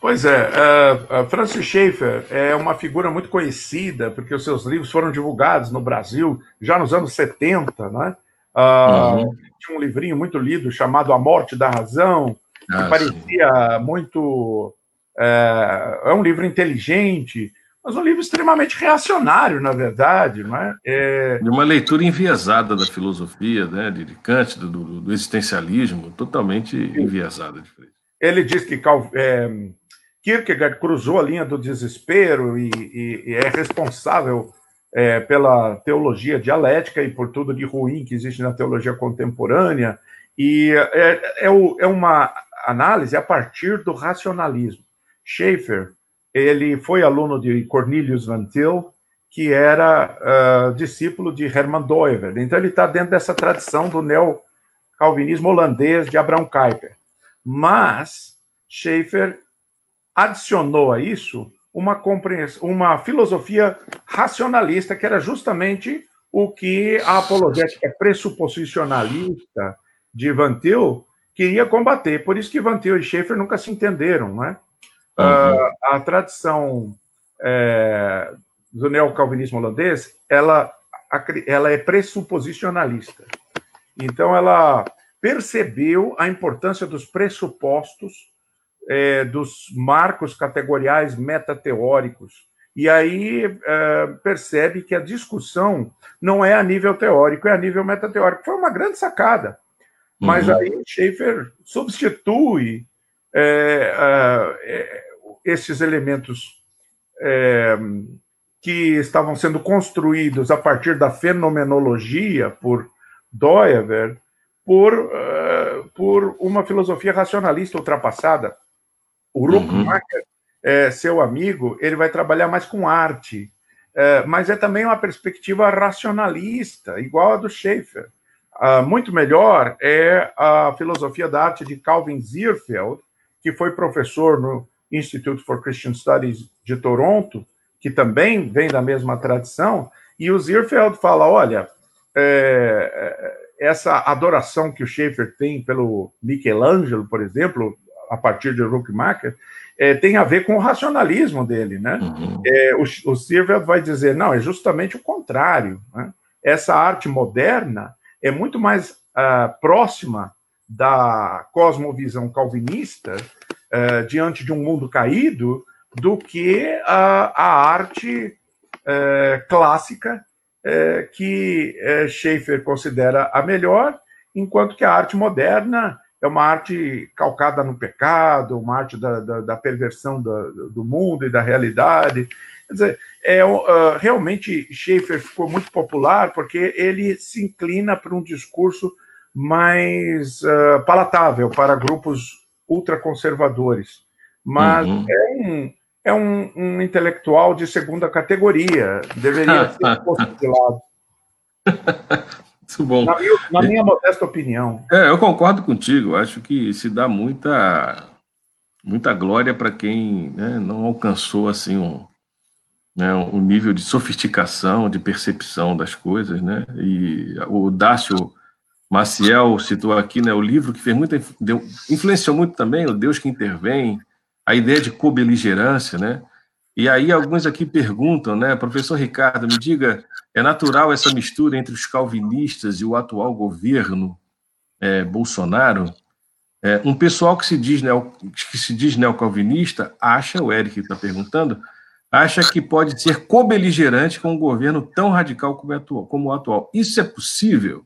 Pois é, uh, Francis Schaeffer é uma figura muito conhecida, porque os seus livros foram divulgados no Brasil já nos anos 70, né? Uh, uhum. Tinha um livrinho muito lido chamado A Morte da Razão, ah, parecia sim. muito. É, é, um livro inteligente, mas um livro extremamente reacionário, na verdade. Não é? é... De uma leitura enviesada da filosofia, né, de Kant, do, do existencialismo, totalmente sim. enviesada. De Ele diz que é, Kierkegaard cruzou a linha do desespero e, e, e é responsável é, pela teologia dialética e por tudo de ruim que existe na teologia contemporânea. E é, é, é uma análise a partir do racionalismo. Schaeffer, ele foi aluno de Cornelius Van Til, que era uh, discípulo de Hermann Doiver. Então ele está dentro dessa tradição do neo-calvinismo holandês de Abraham Kuyper. Mas Schaeffer adicionou a isso uma, uma filosofia racionalista, que era justamente o que a apologética pressuposicionalista de Van Til queria combater. Por isso que Van Til e Schaeffer nunca se entenderam, né? Uhum. Uh, a tradição é, do neocalvinismo holandês, ela, ela é pressuposicionalista. Então, ela percebeu a importância dos pressupostos, é, dos marcos categoriais metateóricos, e aí é, percebe que a discussão não é a nível teórico, é a nível metateórico. Foi uma grande sacada. Mas uhum. aí Schaefer substitui é, é, esses elementos é, que estavam sendo construídos a partir da fenomenologia por Doever por, uh, por uma filosofia racionalista ultrapassada. O Ruckmacher, uhum. seu amigo, ele vai trabalhar mais com arte, é, mas é também uma perspectiva racionalista, igual a do Schaefer. Uh, muito melhor é a filosofia da arte de Calvin Zierfeld, que foi professor no Institute for Christian Studies de Toronto, que também vem da mesma tradição, e o Zierfeld fala: olha, é, é essa adoração que o Schaeffer tem pelo Michelangelo, por exemplo, a partir de Ruckmacher, é, tem a ver com o racionalismo dele, né? Uhum. É, o, o Zierfeld vai dizer: não, é justamente o contrário. Né? Essa arte moderna é muito mais uh, próxima da cosmovisão calvinista uh, diante de um mundo caído do que a, a arte uh, clássica que Schaeffer considera a melhor, enquanto que a arte moderna é uma arte calcada no pecado, uma arte da, da, da perversão do, do mundo e da realidade. Quer dizer, é, uh, realmente Schaefer ficou muito popular porque ele se inclina para um discurso mais uh, palatável para grupos ultraconservadores. Mas uhum. é, um, é um, um, intelectual de segunda categoria, deveria (laughs) ser posto de lado. (laughs) Muito bom. Na minha, na minha modesta opinião. É, eu concordo contigo. Acho que se dá muita, muita glória para quem né, não alcançou assim um, né, um nível de sofisticação, de percepção das coisas, né? E o Dácio Maciel citou aqui, né, o livro que fez muita deu, influenciou muito também o Deus que intervém, a ideia de cobeligerância, né? E aí alguns aqui perguntam, né, professor Ricardo, me diga, é natural essa mistura entre os calvinistas e o atual governo é, Bolsonaro? É, um pessoal que se diz neo, que se diz neocalvinista acha, o Eric está perguntando, acha que pode ser cobeligerante com um governo tão radical como, atual, como o atual. Isso é possível?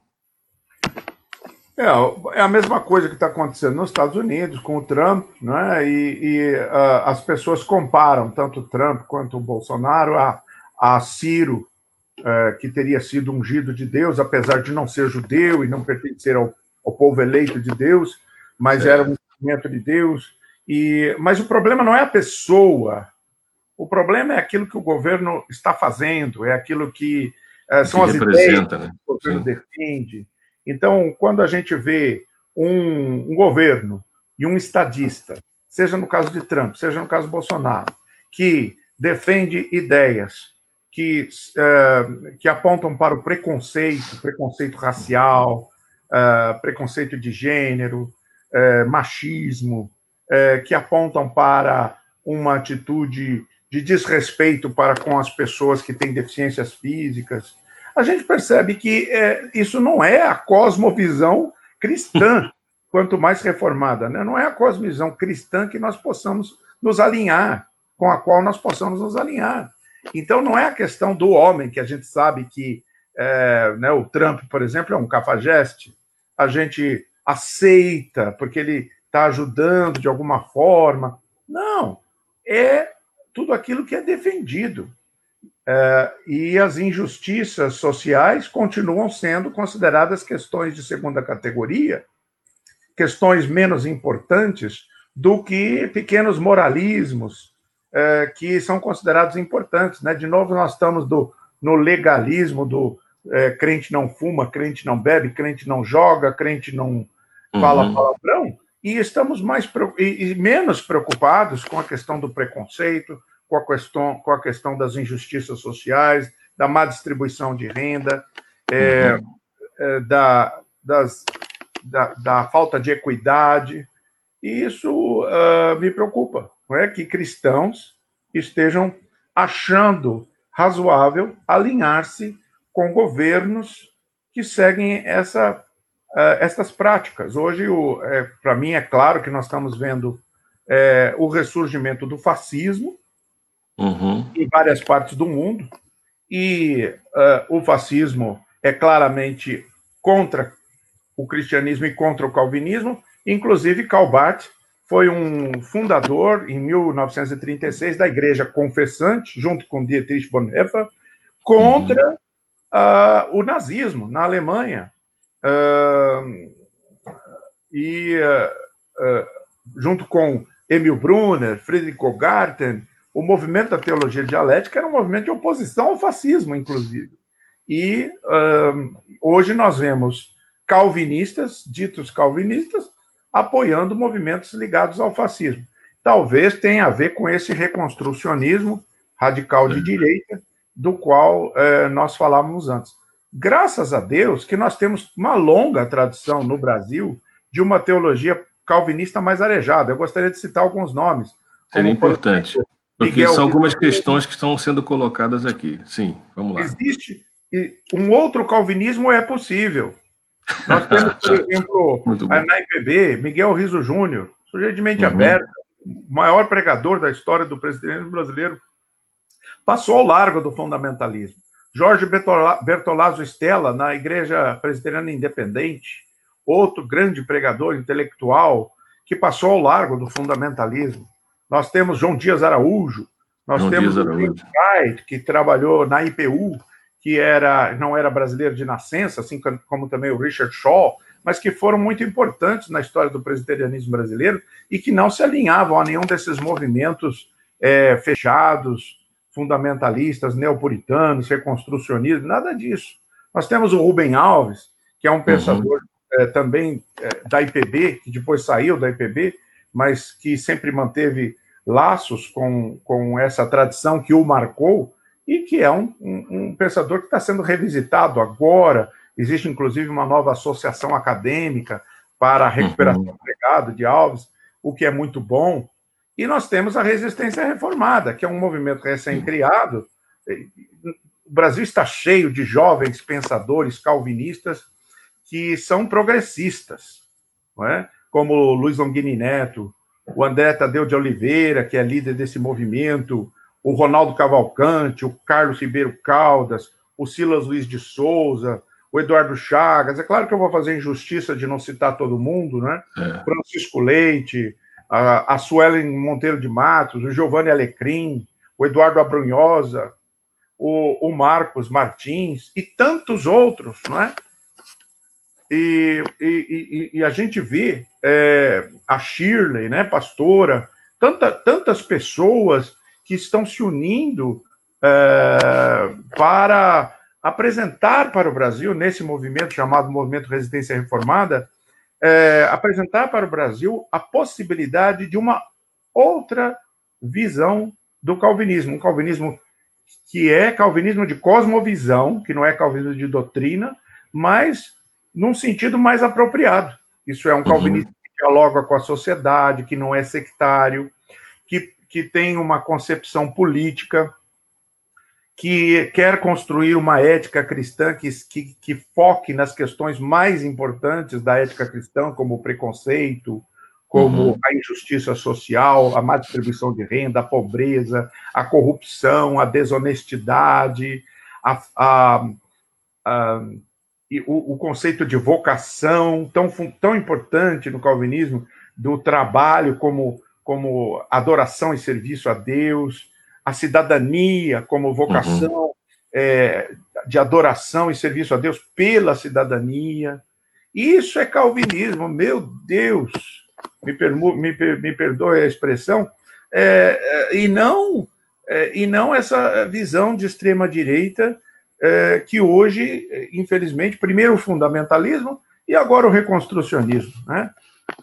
É, é a mesma coisa que está acontecendo nos Estados Unidos com o Trump, né? e, e uh, as pessoas comparam tanto o Trump quanto o Bolsonaro a, a Ciro, uh, que teria sido ungido de Deus, apesar de não ser judeu e não pertencer ao, ao povo eleito de Deus, mas é. era um instrumento de Deus. E, mas o problema não é a pessoa, o problema é aquilo que o governo está fazendo, é aquilo que uh, são que as ideias né? que o governo Sim. defende. Então, quando a gente vê um, um, governo e um estadista, seja no caso de Trump, seja no caso de Bolsonaro, que defende ideias que, uh, que apontam para o preconceito, preconceito racial, uh, preconceito de gênero, uh, machismo, que apontam para uma atitude de desrespeito para com as pessoas que têm deficiências físicas, a gente percebe que é, isso não é a cosmovisão cristã, (laughs) quanto mais reformada, né? não é a cosmovisão cristã que nós possamos nos alinhar, com a qual nós possamos nos alinhar. Então, não é a questão do homem, que a gente sabe que é, né, o Trump, por exemplo, é um cafajeste, a gente aceita porque ele está ajudando de alguma forma. Não, é tudo aquilo que é defendido. É, e as injustiças sociais continuam sendo consideradas questões de segunda categoria, questões menos importantes do que pequenos moralismos é, que são considerados importantes. Né? De novo, nós estamos do, no legalismo do é, crente não fuma, crente não bebe, crente não joga, crente não fala uhum. palavrão, e estamos mais e, e menos preocupados com a questão do preconceito, com a questão, com a questão das injustiças sociais, da má distribuição de renda, é, uhum. é, da, das, da, da, falta de equidade. E isso uh, me preocupa, não é que cristãos estejam achando razoável alinhar-se com governos que seguem essa, uh, essas práticas. Hoje, é, para mim, é claro que nós estamos vendo é, o ressurgimento do fascismo, uhum. em várias partes do mundo, e uh, o fascismo é claramente contra o cristianismo e contra o calvinismo. Inclusive, Calbat foi um fundador, em 1936, da Igreja Confessante, junto com Dietrich Bonhoeffer, contra uhum. uh, o nazismo na Alemanha. Uh, e junto com Emil Brunner, Friedrich Garten, o movimento da teologia dialética era um movimento de oposição ao fascismo, inclusive. E hoje nós vemos calvinistas, ditos calvinistas, apoiando movimentos ligados ao fascismo. Talvez tenha a ver com esse reconstrucionismo radical de direita, do qual eh, nós falávamos antes. Graças a Deus que nós temos uma longa tradição no Brasil de uma teologia calvinista mais arejada. Eu gostaria de citar alguns nomes. Seria importante. Miguel, são algumas questões que estão sendo colocadas aqui. Sim, vamos lá. Existe um outro calvinismo é possível. Nós temos, por (laughs) exemplo, na IPB, Miguel Riso Júnior, sujeito de mente uhum. aberta, o maior pregador da história do presidencialismo brasileiro, passou ao largo do fundamentalismo. Jorge Bertolazzo Stella, na Igreja Presbiteriana Independente, outro grande pregador intelectual que passou ao largo do fundamentalismo. Nós temos João Dias Araújo, nós João temos o Wright, que trabalhou na IPU, que era não era brasileiro de nascença, assim como também o Richard Shaw, mas que foram muito importantes na história do presbiterianismo brasileiro e que não se alinhavam a nenhum desses movimentos é, fechados, fundamentalistas, neopuritanos, reconstrucionistas, nada disso. Nós temos o Rubem Alves, que é um pensador uhum. é, também é, da IPB, que depois saiu da IPB, mas que sempre manteve laços com, com essa tradição que o marcou e que é um, um, um pensador que está sendo revisitado agora. Existe, inclusive, uma nova associação acadêmica para a recuperação uhum. do legado de Alves, o que é muito bom. E nós temos a resistência reformada, que é um movimento recém-criado. O Brasil está cheio de jovens pensadores calvinistas que são progressistas, não é? Como Luiz Longini Neto, o André Tadeu de Oliveira, que é líder desse movimento, o Ronaldo Cavalcante, o Carlos Ribeiro Caldas, o Silas Luiz de Souza, o Eduardo Chagas. É claro que eu vou fazer injustiça de não citar todo mundo, né? É. Francisco Leite, a, a Suelen Monteiro de Matos, o Giovanni Alecrim, o Eduardo Abrunhosa, o, o Marcos Martins e tantos outros, não é? E, e, e, a gente vê é, a Shirley, né, pastora, tanta, tantas pessoas que estão se unindo é, para apresentar para o Brasil, nesse movimento chamado Movimento Resistência Reformada, é, apresentar para o Brasil a possibilidade de uma outra visão do calvinismo, um calvinismo que é calvinismo de cosmovisão, que não é calvinismo de doutrina, mas num sentido mais apropriado. Isso é um calvinismo uhum. que dialoga com a sociedade, que não é sectário, que, que tem uma concepção política, que quer construir uma ética cristã que, que, que, foque nas questões mais importantes da ética cristã, como o preconceito, como uhum. a injustiça social, a má distribuição de renda, a pobreza, a corrupção, a desonestidade, a, a, a o, o, conceito de vocação, tão, tão importante no calvinismo, do trabalho como, como adoração e serviço a Deus, a cidadania como vocação uhum. é, de adoração e serviço a Deus pela cidadania. Isso é calvinismo, meu Deus, me, permu, me, me perdoe a expressão, é, é, e, não, é, e não essa visão de extrema direita é, que hoje, infelizmente, primeiro o fundamentalismo e agora o reconstrucionismo. Né?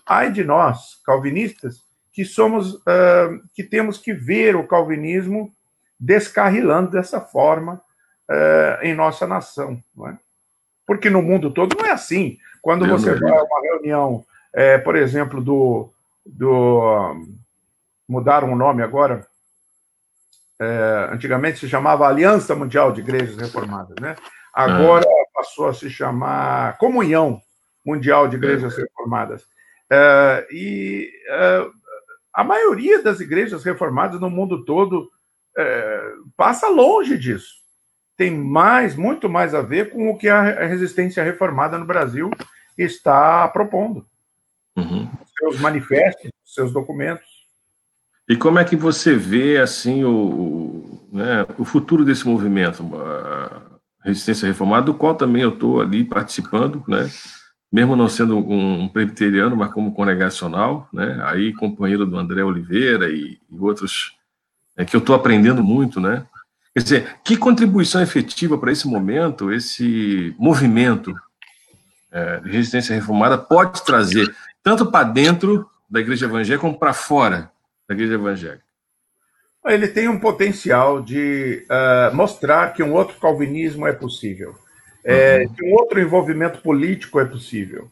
Ai de nós, calvinistas, que somos, uh, que temos que ver o calvinismo descarrilando dessa forma uh, em nossa nação. É? Porque no mundo todo não é assim. Quando você vai a uma reunião, é, por exemplo, do. do mudaram o nome agora, é, antigamente se chamava Aliança Mundial de Igrejas Reformadas, né? Agora ah. passou a se chamar Comunhão Mundial de Igrejas é. Reformadas. É, e é, a maioria das igrejas reformadas no mundo todo é, passa longe disso. Tem mais, muito mais a ver com o que a resistência reformada no Brasil está propondo. Uhum. Seus manifestos, seus documentos. E como é que você vê assim o, né, o futuro desse movimento, resistência reformada, do qual também eu estou ali participando, né? Mesmo não sendo um presbiteriano, mas como congregacional, né? Aí companheiro do André Oliveira e, e outros é, que eu estou aprendendo muito, né? Quer dizer, que contribuição efetiva para esse momento, esse movimento é, de resistência reformada pode trazer tanto para dentro da igreja evangélica como para fora da igreja evangélica? Ele tem um potencial de uh, mostrar que um outro calvinismo é possível, é, uhum. que um outro envolvimento político é possível,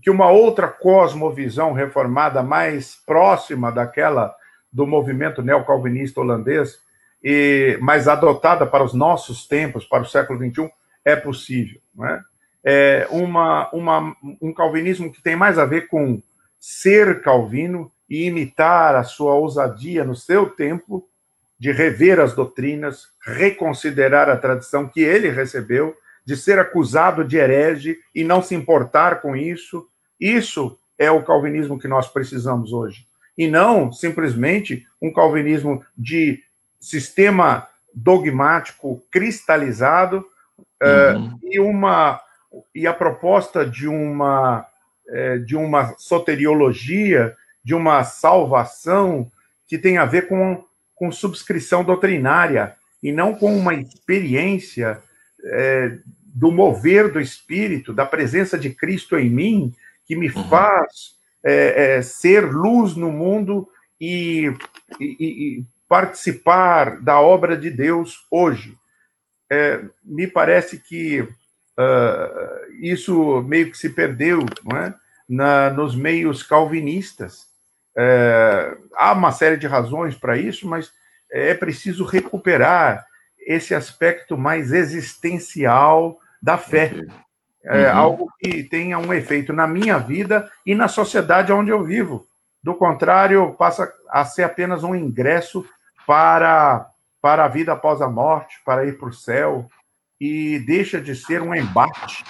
que uma outra cosmovisão reformada mais próxima daquela do movimento neocalvinista holandês, e mais adotada para os nossos tempos, para o século XXI, é possível. Não é? é uma, uma, um calvinismo que tem mais a ver com ser calvino e imitar a sua ousadia no seu tempo de rever as doutrinas, reconsiderar a tradição que ele recebeu, de ser acusado de herege e não se importar com isso. Isso é o calvinismo que nós precisamos hoje. E não simplesmente um calvinismo de sistema dogmático cristalizado uhum. uh, e uma e a proposta de uma uh, de uma soteriologia de uma salvação que tem a ver com, com subscrição doutrinária e não com uma experiência é, do mover do Espírito, da presença de Cristo em mim, que me uhum. faz é, é, ser luz no mundo e, e, e, participar da obra de Deus hoje. É, me parece que uh, isso meio que se perdeu não é? Na, nos meios calvinistas. É, há uma série de razões para isso, mas é preciso recuperar esse aspecto mais existencial da fé. É uhum. algo que tenha um efeito na minha vida e na sociedade onde eu vivo. Do contrário, passa a ser apenas um ingresso para, para a vida após a morte, para ir para o céu, e deixa de ser um embate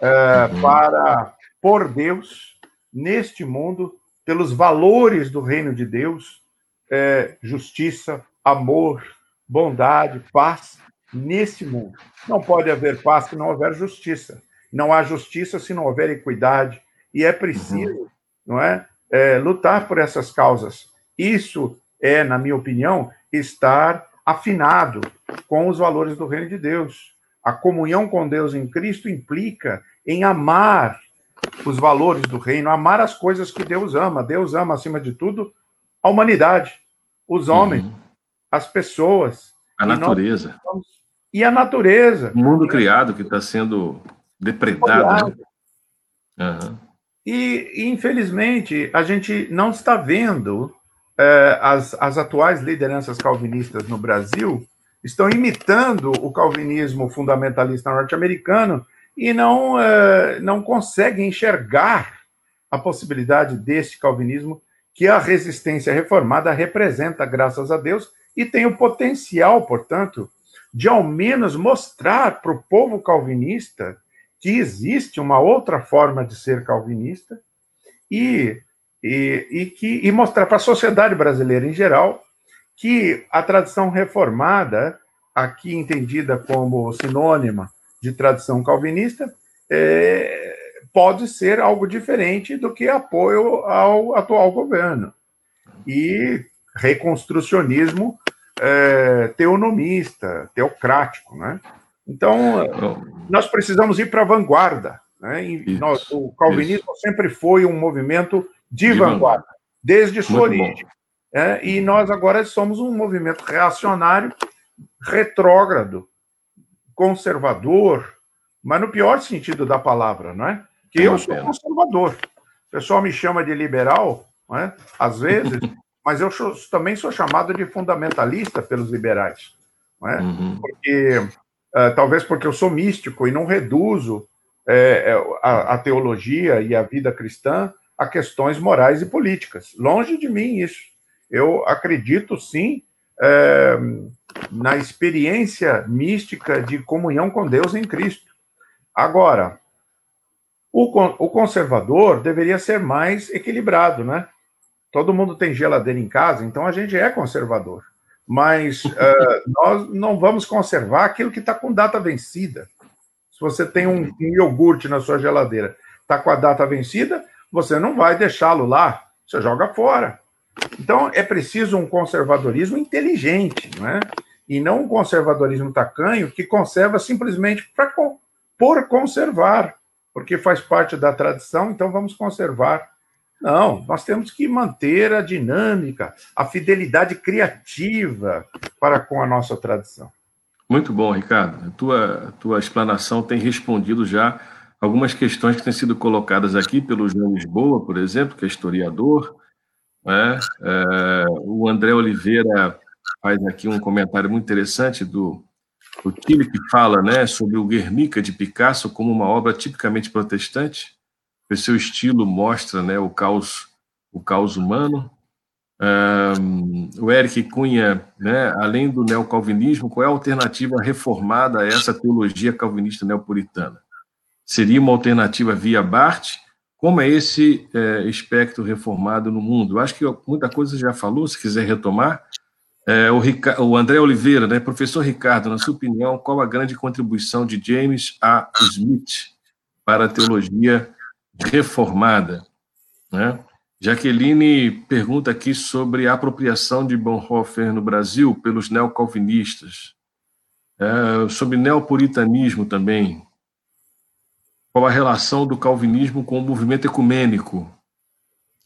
é, uhum. para, por Deus, neste mundo, pelos valores do reino de Deus, é, justiça, amor, bondade, paz, nesse mundo. Não pode haver paz se não houver justiça. Não há justiça se não houver equidade. E é preciso, uhum. não é, é, lutar por essas causas. Isso é, na minha opinião, estar afinado com os valores do reino de Deus. A comunhão com Deus em Cristo implica em amar os valores do reino, amar as coisas que Deus ama. Deus ama, acima de tudo, a humanidade, os homens, uhum. as pessoas. A natureza. E a natureza. O mundo criado que está sendo depredado. Uhum. E, infelizmente, a gente não está vendo é, as, as atuais lideranças calvinistas no Brasil estão imitando o calvinismo fundamentalista norte-americano e não, é, não conseguem enxergar a possibilidade desse calvinismo que a resistência reformada representa, graças a Deus, e tem o potencial, portanto, de ao menos mostrar para o povo calvinista que existe uma outra forma de ser calvinista e, e, e que, e mostrar para a sociedade brasileira em geral que a tradição reformada, aqui entendida como sinônima de tradição calvinista, é, pode ser algo diferente do que apoio ao atual governo. E reconstrucionismo é, teonomista, teocrático, né? Então, nós precisamos ir para a vanguarda. Né? Nós, o calvinismo isso. sempre foi um movimento de, de vanguarda, desde sua Muito origem. É, e nós agora somos um movimento reacionário, retrógrado, conservador, mas no pior sentido da palavra, não é? Que é eu sou conservador. O pessoal me chama de liberal, não é? às vezes, (laughs) mas eu sou, também sou chamado de fundamentalista pelos liberais. Não é? Uhum. Porque uh, talvez porque eu sou místico e não reduzo é, a, a, teologia e a vida cristã a questões morais e políticas. Longe de mim isso. Eu acredito sim é, na experiência mística de comunhão com Deus em Cristo. Agora, o, o conservador deveria ser mais equilibrado, né? Todo mundo tem geladeira em casa, então a gente é conservador mas uh, (laughs) nós não vamos conservar aquilo que está com data vencida. Se você tem um, um iogurte na sua geladeira, está com a data vencida, você não vai deixá-lo lá, você joga fora. Então é preciso um conservadorismo inteligente, não é? e não um conservadorismo tacanho que conserva simplesmente para por conservar, porque faz parte da tradição, então vamos conservar não, nós temos que manter a dinâmica, a fidelidade criativa para com a nossa tradição. Muito bom, Ricardo. A tua, a tua explanação tem respondido já algumas questões que têm sido colocadas aqui pelo João Lisboa, por exemplo, que é historiador. Né? É, o André Oliveira faz aqui um comentário muito interessante do, do Chile, que fala né, sobre o Guernica de Picasso como uma obra tipicamente protestante o seu estilo mostra né, o caos o caos humano. Um, o Eric Cunha, né, além do neocalvinismo, qual é a alternativa reformada a essa teologia calvinista neopuritana? Seria uma alternativa via Barth? Como é esse é, espectro reformado no mundo? Eu acho que muita coisa já falou, se quiser retomar. É, o, Rica, o André Oliveira, né, professor Ricardo, na sua opinião, qual a grande contribuição de James A. Smith para a teologia reformada. Né? Jaqueline pergunta aqui sobre a apropriação de Bonhoeffer no Brasil pelos neocalvinistas, é, sobre neopuritanismo também. Qual a relação do calvinismo com o movimento ecumênico.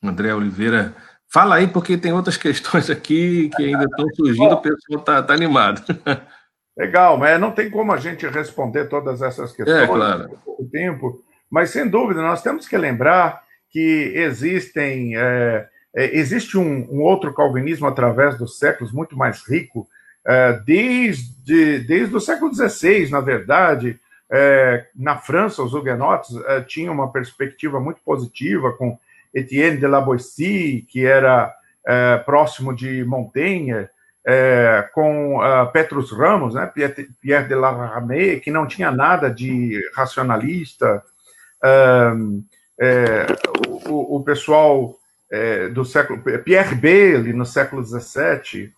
André Oliveira, fala aí, porque tem outras questões aqui que ainda estão surgindo, o pessoal está tá animado. (laughs) Legal, mas não tem como a gente responder todas essas questões é, claro. pouco tempo, mas sem dúvida nós temos que lembrar que existem é, é, existe um, um, outro calvinismo através dos séculos muito mais rico, é, desde, desde o século XVI, na verdade, é, na França, os huguenotes é, tinham uma perspectiva muito positiva com Etienne de la Boétie, que era é, próximo de Montaigne, é, com uh, Petrus Ramos, né, Pierre de la Ramée, que não tinha nada de racionalista, uh, é, o, o, pessoal é, do século Pierre Bailey no século XVII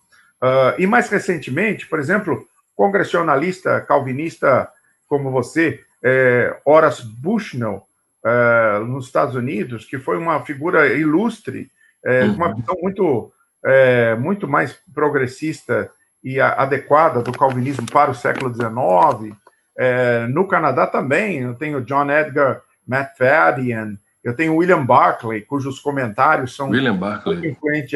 e mais recentemente, por exemplo, congressionalista calvinista como você, é, Horace Bushnell, é, nos Estados Unidos, que foi uma figura ilustre, é, uhum. uma visão muito é, muito mais progressista e a, adequada do calvinismo para o século XIX. É, no Canadá também, eu tenho John Edgar McFadden, eu tenho William Barclay, cujos comentários são influentes,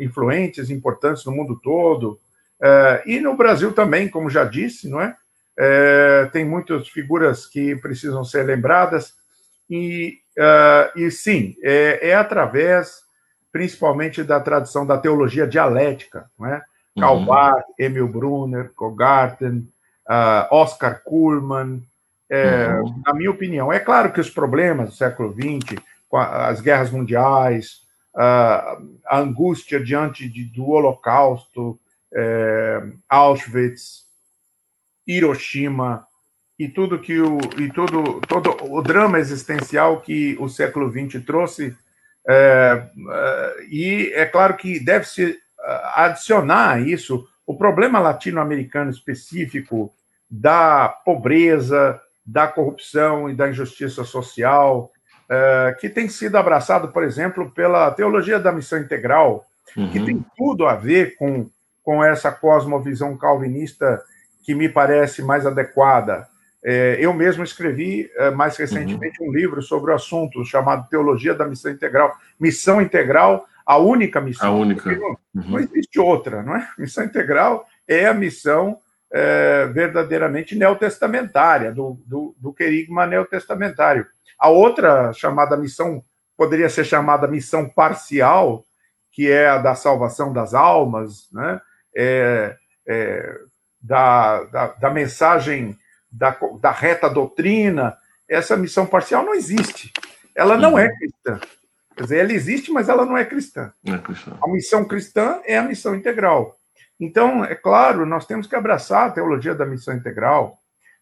influentes, importantes no mundo todo. É, e no Brasil também, como já disse, não é? É tem muitas figuras que precisam ser lembradas. E, uh, e sim, é, é através principalmente da tradição da teologia dialética, não é? Uhum. Karl Barth, Emil Brunner, Kogarten, uh, Oscar Kuhlmann, é, uhum. na minha opinião. É claro que os problemas do século XX, as guerras mundiais, a, a angústia diante de, do Holocausto, é, Auschwitz, Hiroshima e tudo que o e todo todo o drama existencial que o século XX trouxe é, é, e é claro que deve-se é, adicionar a isso o problema latino-americano específico da pobreza, da corrupção e da injustiça social, é, que tem sido abraçado, por exemplo, pela teologia da missão integral, uhum. que tem tudo a ver com, com essa cosmovisão calvinista que me parece mais adequada. É, eu mesmo escrevi é, mais recentemente uhum. um livro sobre o assunto, chamado Teologia da Missão Integral. Missão Integral, a única missão. A única. Não, uhum. não, existe outra, não é? (laughs) Missão Integral é a missão é, verdadeiramente neotestamentária, do, do, do querigma neotestamentário. A outra, chamada missão, poderia ser chamada missão parcial, que é a da salvação das almas, né? É, é, da, da, da mensagem da, da reta doutrina, essa missão parcial não existe. Ela não é uhum. cristã. Quer dizer, ela existe, mas ela não é cristã. Não é cristã. A missão cristã é a missão integral. Então, é claro, nós temos que abraçar a teologia da missão integral,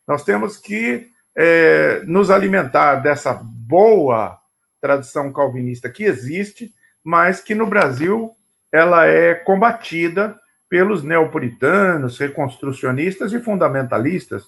nós temos que é, nos alimentar dessa boa tradição calvinista que existe, mas que no Brasil ela é combatida pelos neopuritanos, reconstrucionistas e fundamentalistas,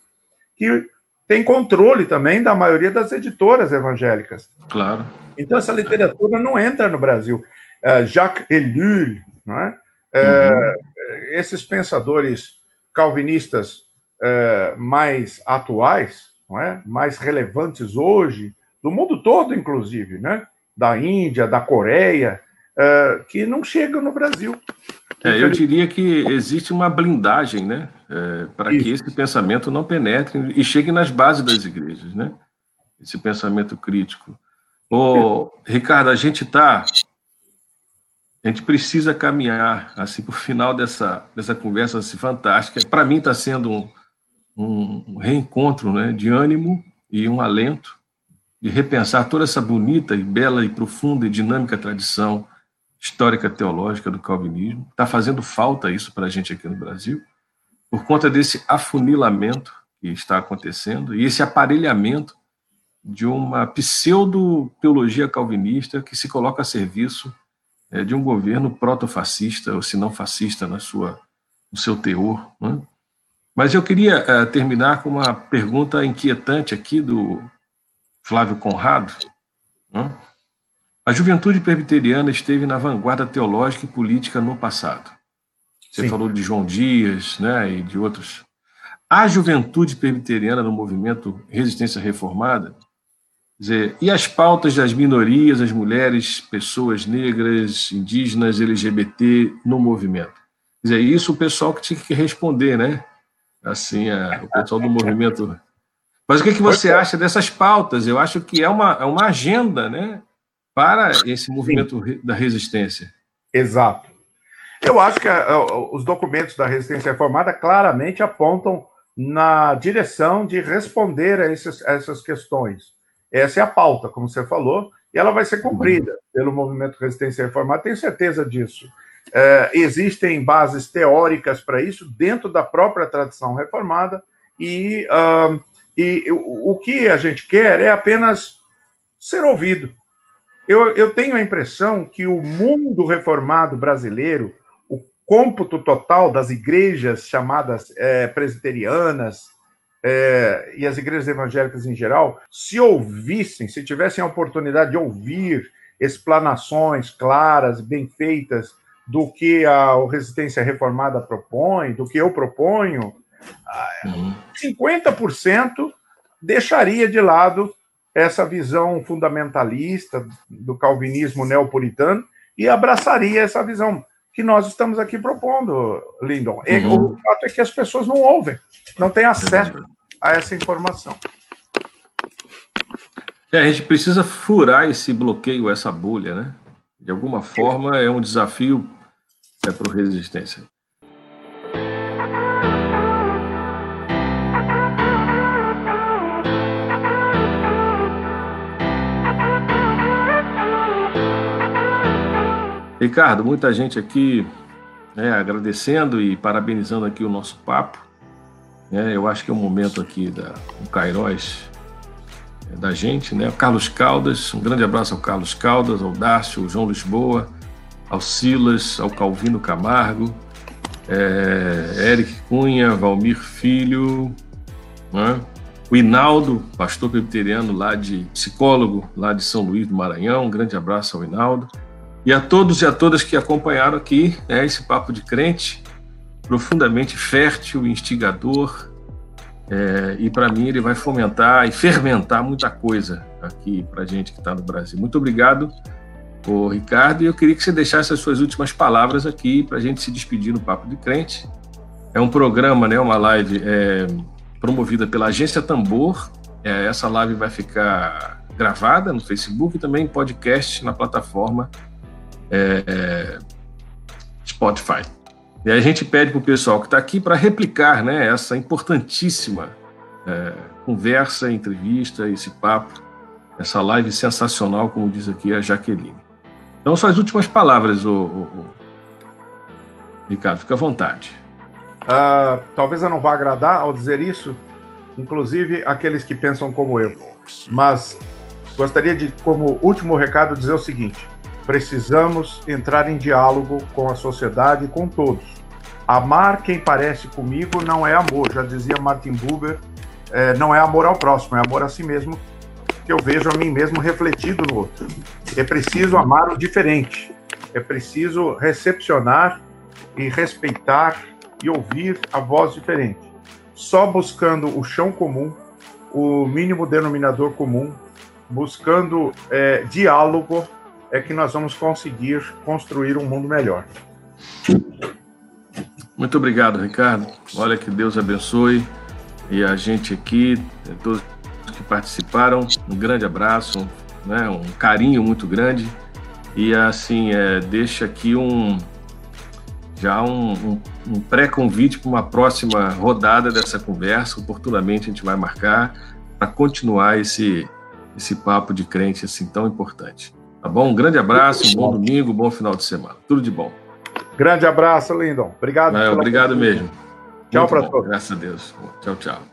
que tem controle também da maioria das editoras evangélicas. Claro. Então, essa literatura não entra no Brasil. Uh, Jacques Ellul, não é? Uh, esses pensadores calvinistas uh, mais atuais, não é? mais relevantes hoje, do mundo todo, inclusive, né? da Índia, da Coreia, que não chegam no Brasil. É, eu diria que existe uma blindagem, né, é, para que esse pensamento não penetre e chegue nas bases das igrejas, né? Esse pensamento crítico. Ô, Ricardo, a gente está, a gente precisa caminhar assim para o final dessa dessa conversa assim, fantástica. Para mim está sendo um, um reencontro, né, de ânimo e um alento de repensar toda essa bonita e bela e profunda e dinâmica tradição histórica teológica do calvinismo. Está fazendo falta isso para a gente aqui no Brasil, por conta desse afunilamento que está acontecendo e esse aparelhamento de uma pseudo-teologia calvinista que se coloca a serviço é, de um governo proto-fascista, ou se não fascista na sua, no seu teor. Né? Mas eu queria é, terminar com uma pergunta inquietante aqui do Flávio Conrado. Né? A juventude presbiteriana esteve na vanguarda teológica e política no passado. Você Sim. falou de João Dias né, e de outros. A juventude presbiteriana no movimento Resistência Reformada dizer, e as pautas das minorias, as mulheres, pessoas negras, indígenas, LGBT no movimento? Quer dizer, isso o pessoal que tinha que responder, né? Assim, a, o pessoal do movimento. Mas o que, que você acha dessas pautas? Eu acho que é uma, é uma agenda, né? Para esse movimento Sim. da resistência. Exato. Eu acho que a, a, os documentos da resistência reformada claramente apontam na direção de responder a, esses, a essas questões. Essa é a pauta, como você falou, e ela vai ser cumprida pelo movimento Resistência Reformada, tenho certeza disso. É, existem bases teóricas para isso dentro da própria tradição reformada, e, uh, e o, o que a gente quer é apenas ser ouvido. Eu, eu tenho a impressão que o mundo reformado brasileiro cômputo total das igrejas chamadas é, presbiterianas é, e as igrejas evangélicas em geral, se ouvissem, se tivessem a oportunidade de ouvir explanações claras, bem feitas do que a Resistência Reformada propõe, do que eu proponho, 50% uhum. deixaria de lado essa visão fundamentalista do calvinismo neopuritano e abraçaria essa visão que nós estamos aqui propondo, Lindon. Uhum. O fato é que as pessoas não ouvem, não têm acesso a essa informação. É, a gente precisa furar esse bloqueio, essa bolha, né? De alguma forma é um desafio é, para o resistência. Ricardo, muita gente aqui né, agradecendo e parabenizando aqui o nosso papo. É, eu acho que é o momento aqui da o Cairóis é, da gente, né? O Carlos Caldas, um grande abraço ao Carlos Caldas, ao Dácio, ao João Lisboa, ao Silas, ao Calvino Camargo, é, Eric Cunha, Valmir Filho, né? o Inaldo, pastor presbiteriano lá de psicólogo lá de São Luís do Maranhão, um grande abraço ao Inaldo. E a todos e a todas que acompanharam aqui né, esse Papo de Crente, profundamente fértil, instigador, é, e para mim ele vai fomentar e fermentar muita coisa aqui para gente que está no Brasil. Muito obrigado, ô, Ricardo, e eu queria que você deixasse as suas últimas palavras aqui para a gente se despedir no Papo de Crente. É um programa, né, uma live é, promovida pela Agência Tambor. É, essa live vai ficar gravada no Facebook e também podcast na plataforma é, Spotify. E a gente pede para o pessoal que está aqui para replicar né, essa importantíssima é, conversa, entrevista, esse papo, essa live sensacional, como diz aqui a Jaqueline. Então, suas últimas palavras, o. Ricardo, fica à vontade. Uh, talvez eu não vá agradar ao dizer isso, inclusive aqueles que pensam como eu, mas gostaria de, como último recado, dizer o seguinte: Precisamos entrar em diálogo com a sociedade e com todos. Amar quem parece comigo não é amor, já dizia Martin Buber, é, não é amor ao próximo, é amor a si mesmo, que eu vejo a mim mesmo refletido no outro. É preciso amar o diferente, é preciso recepcionar e respeitar e ouvir a voz diferente. Só buscando o chão comum, o mínimo denominador comum, buscando é, diálogo é que nós vamos conseguir construir um mundo melhor. Muito obrigado, Ricardo. Olha que Deus abençoe e a gente aqui, todos que participaram, um grande abraço, né, um carinho muito grande e assim é, deixa aqui um já um, um, um pré-convite para uma próxima rodada dessa conversa. Oportunamente a gente vai marcar para continuar esse esse papo de crente assim tão importante. Tá bom? Um grande abraço, um bom domingo, bom final de semana. Tudo de bom. Grande abraço, Lindon. Obrigado. É, obrigado mesmo. Tchau para todos. Graças a Deus. Tchau, tchau.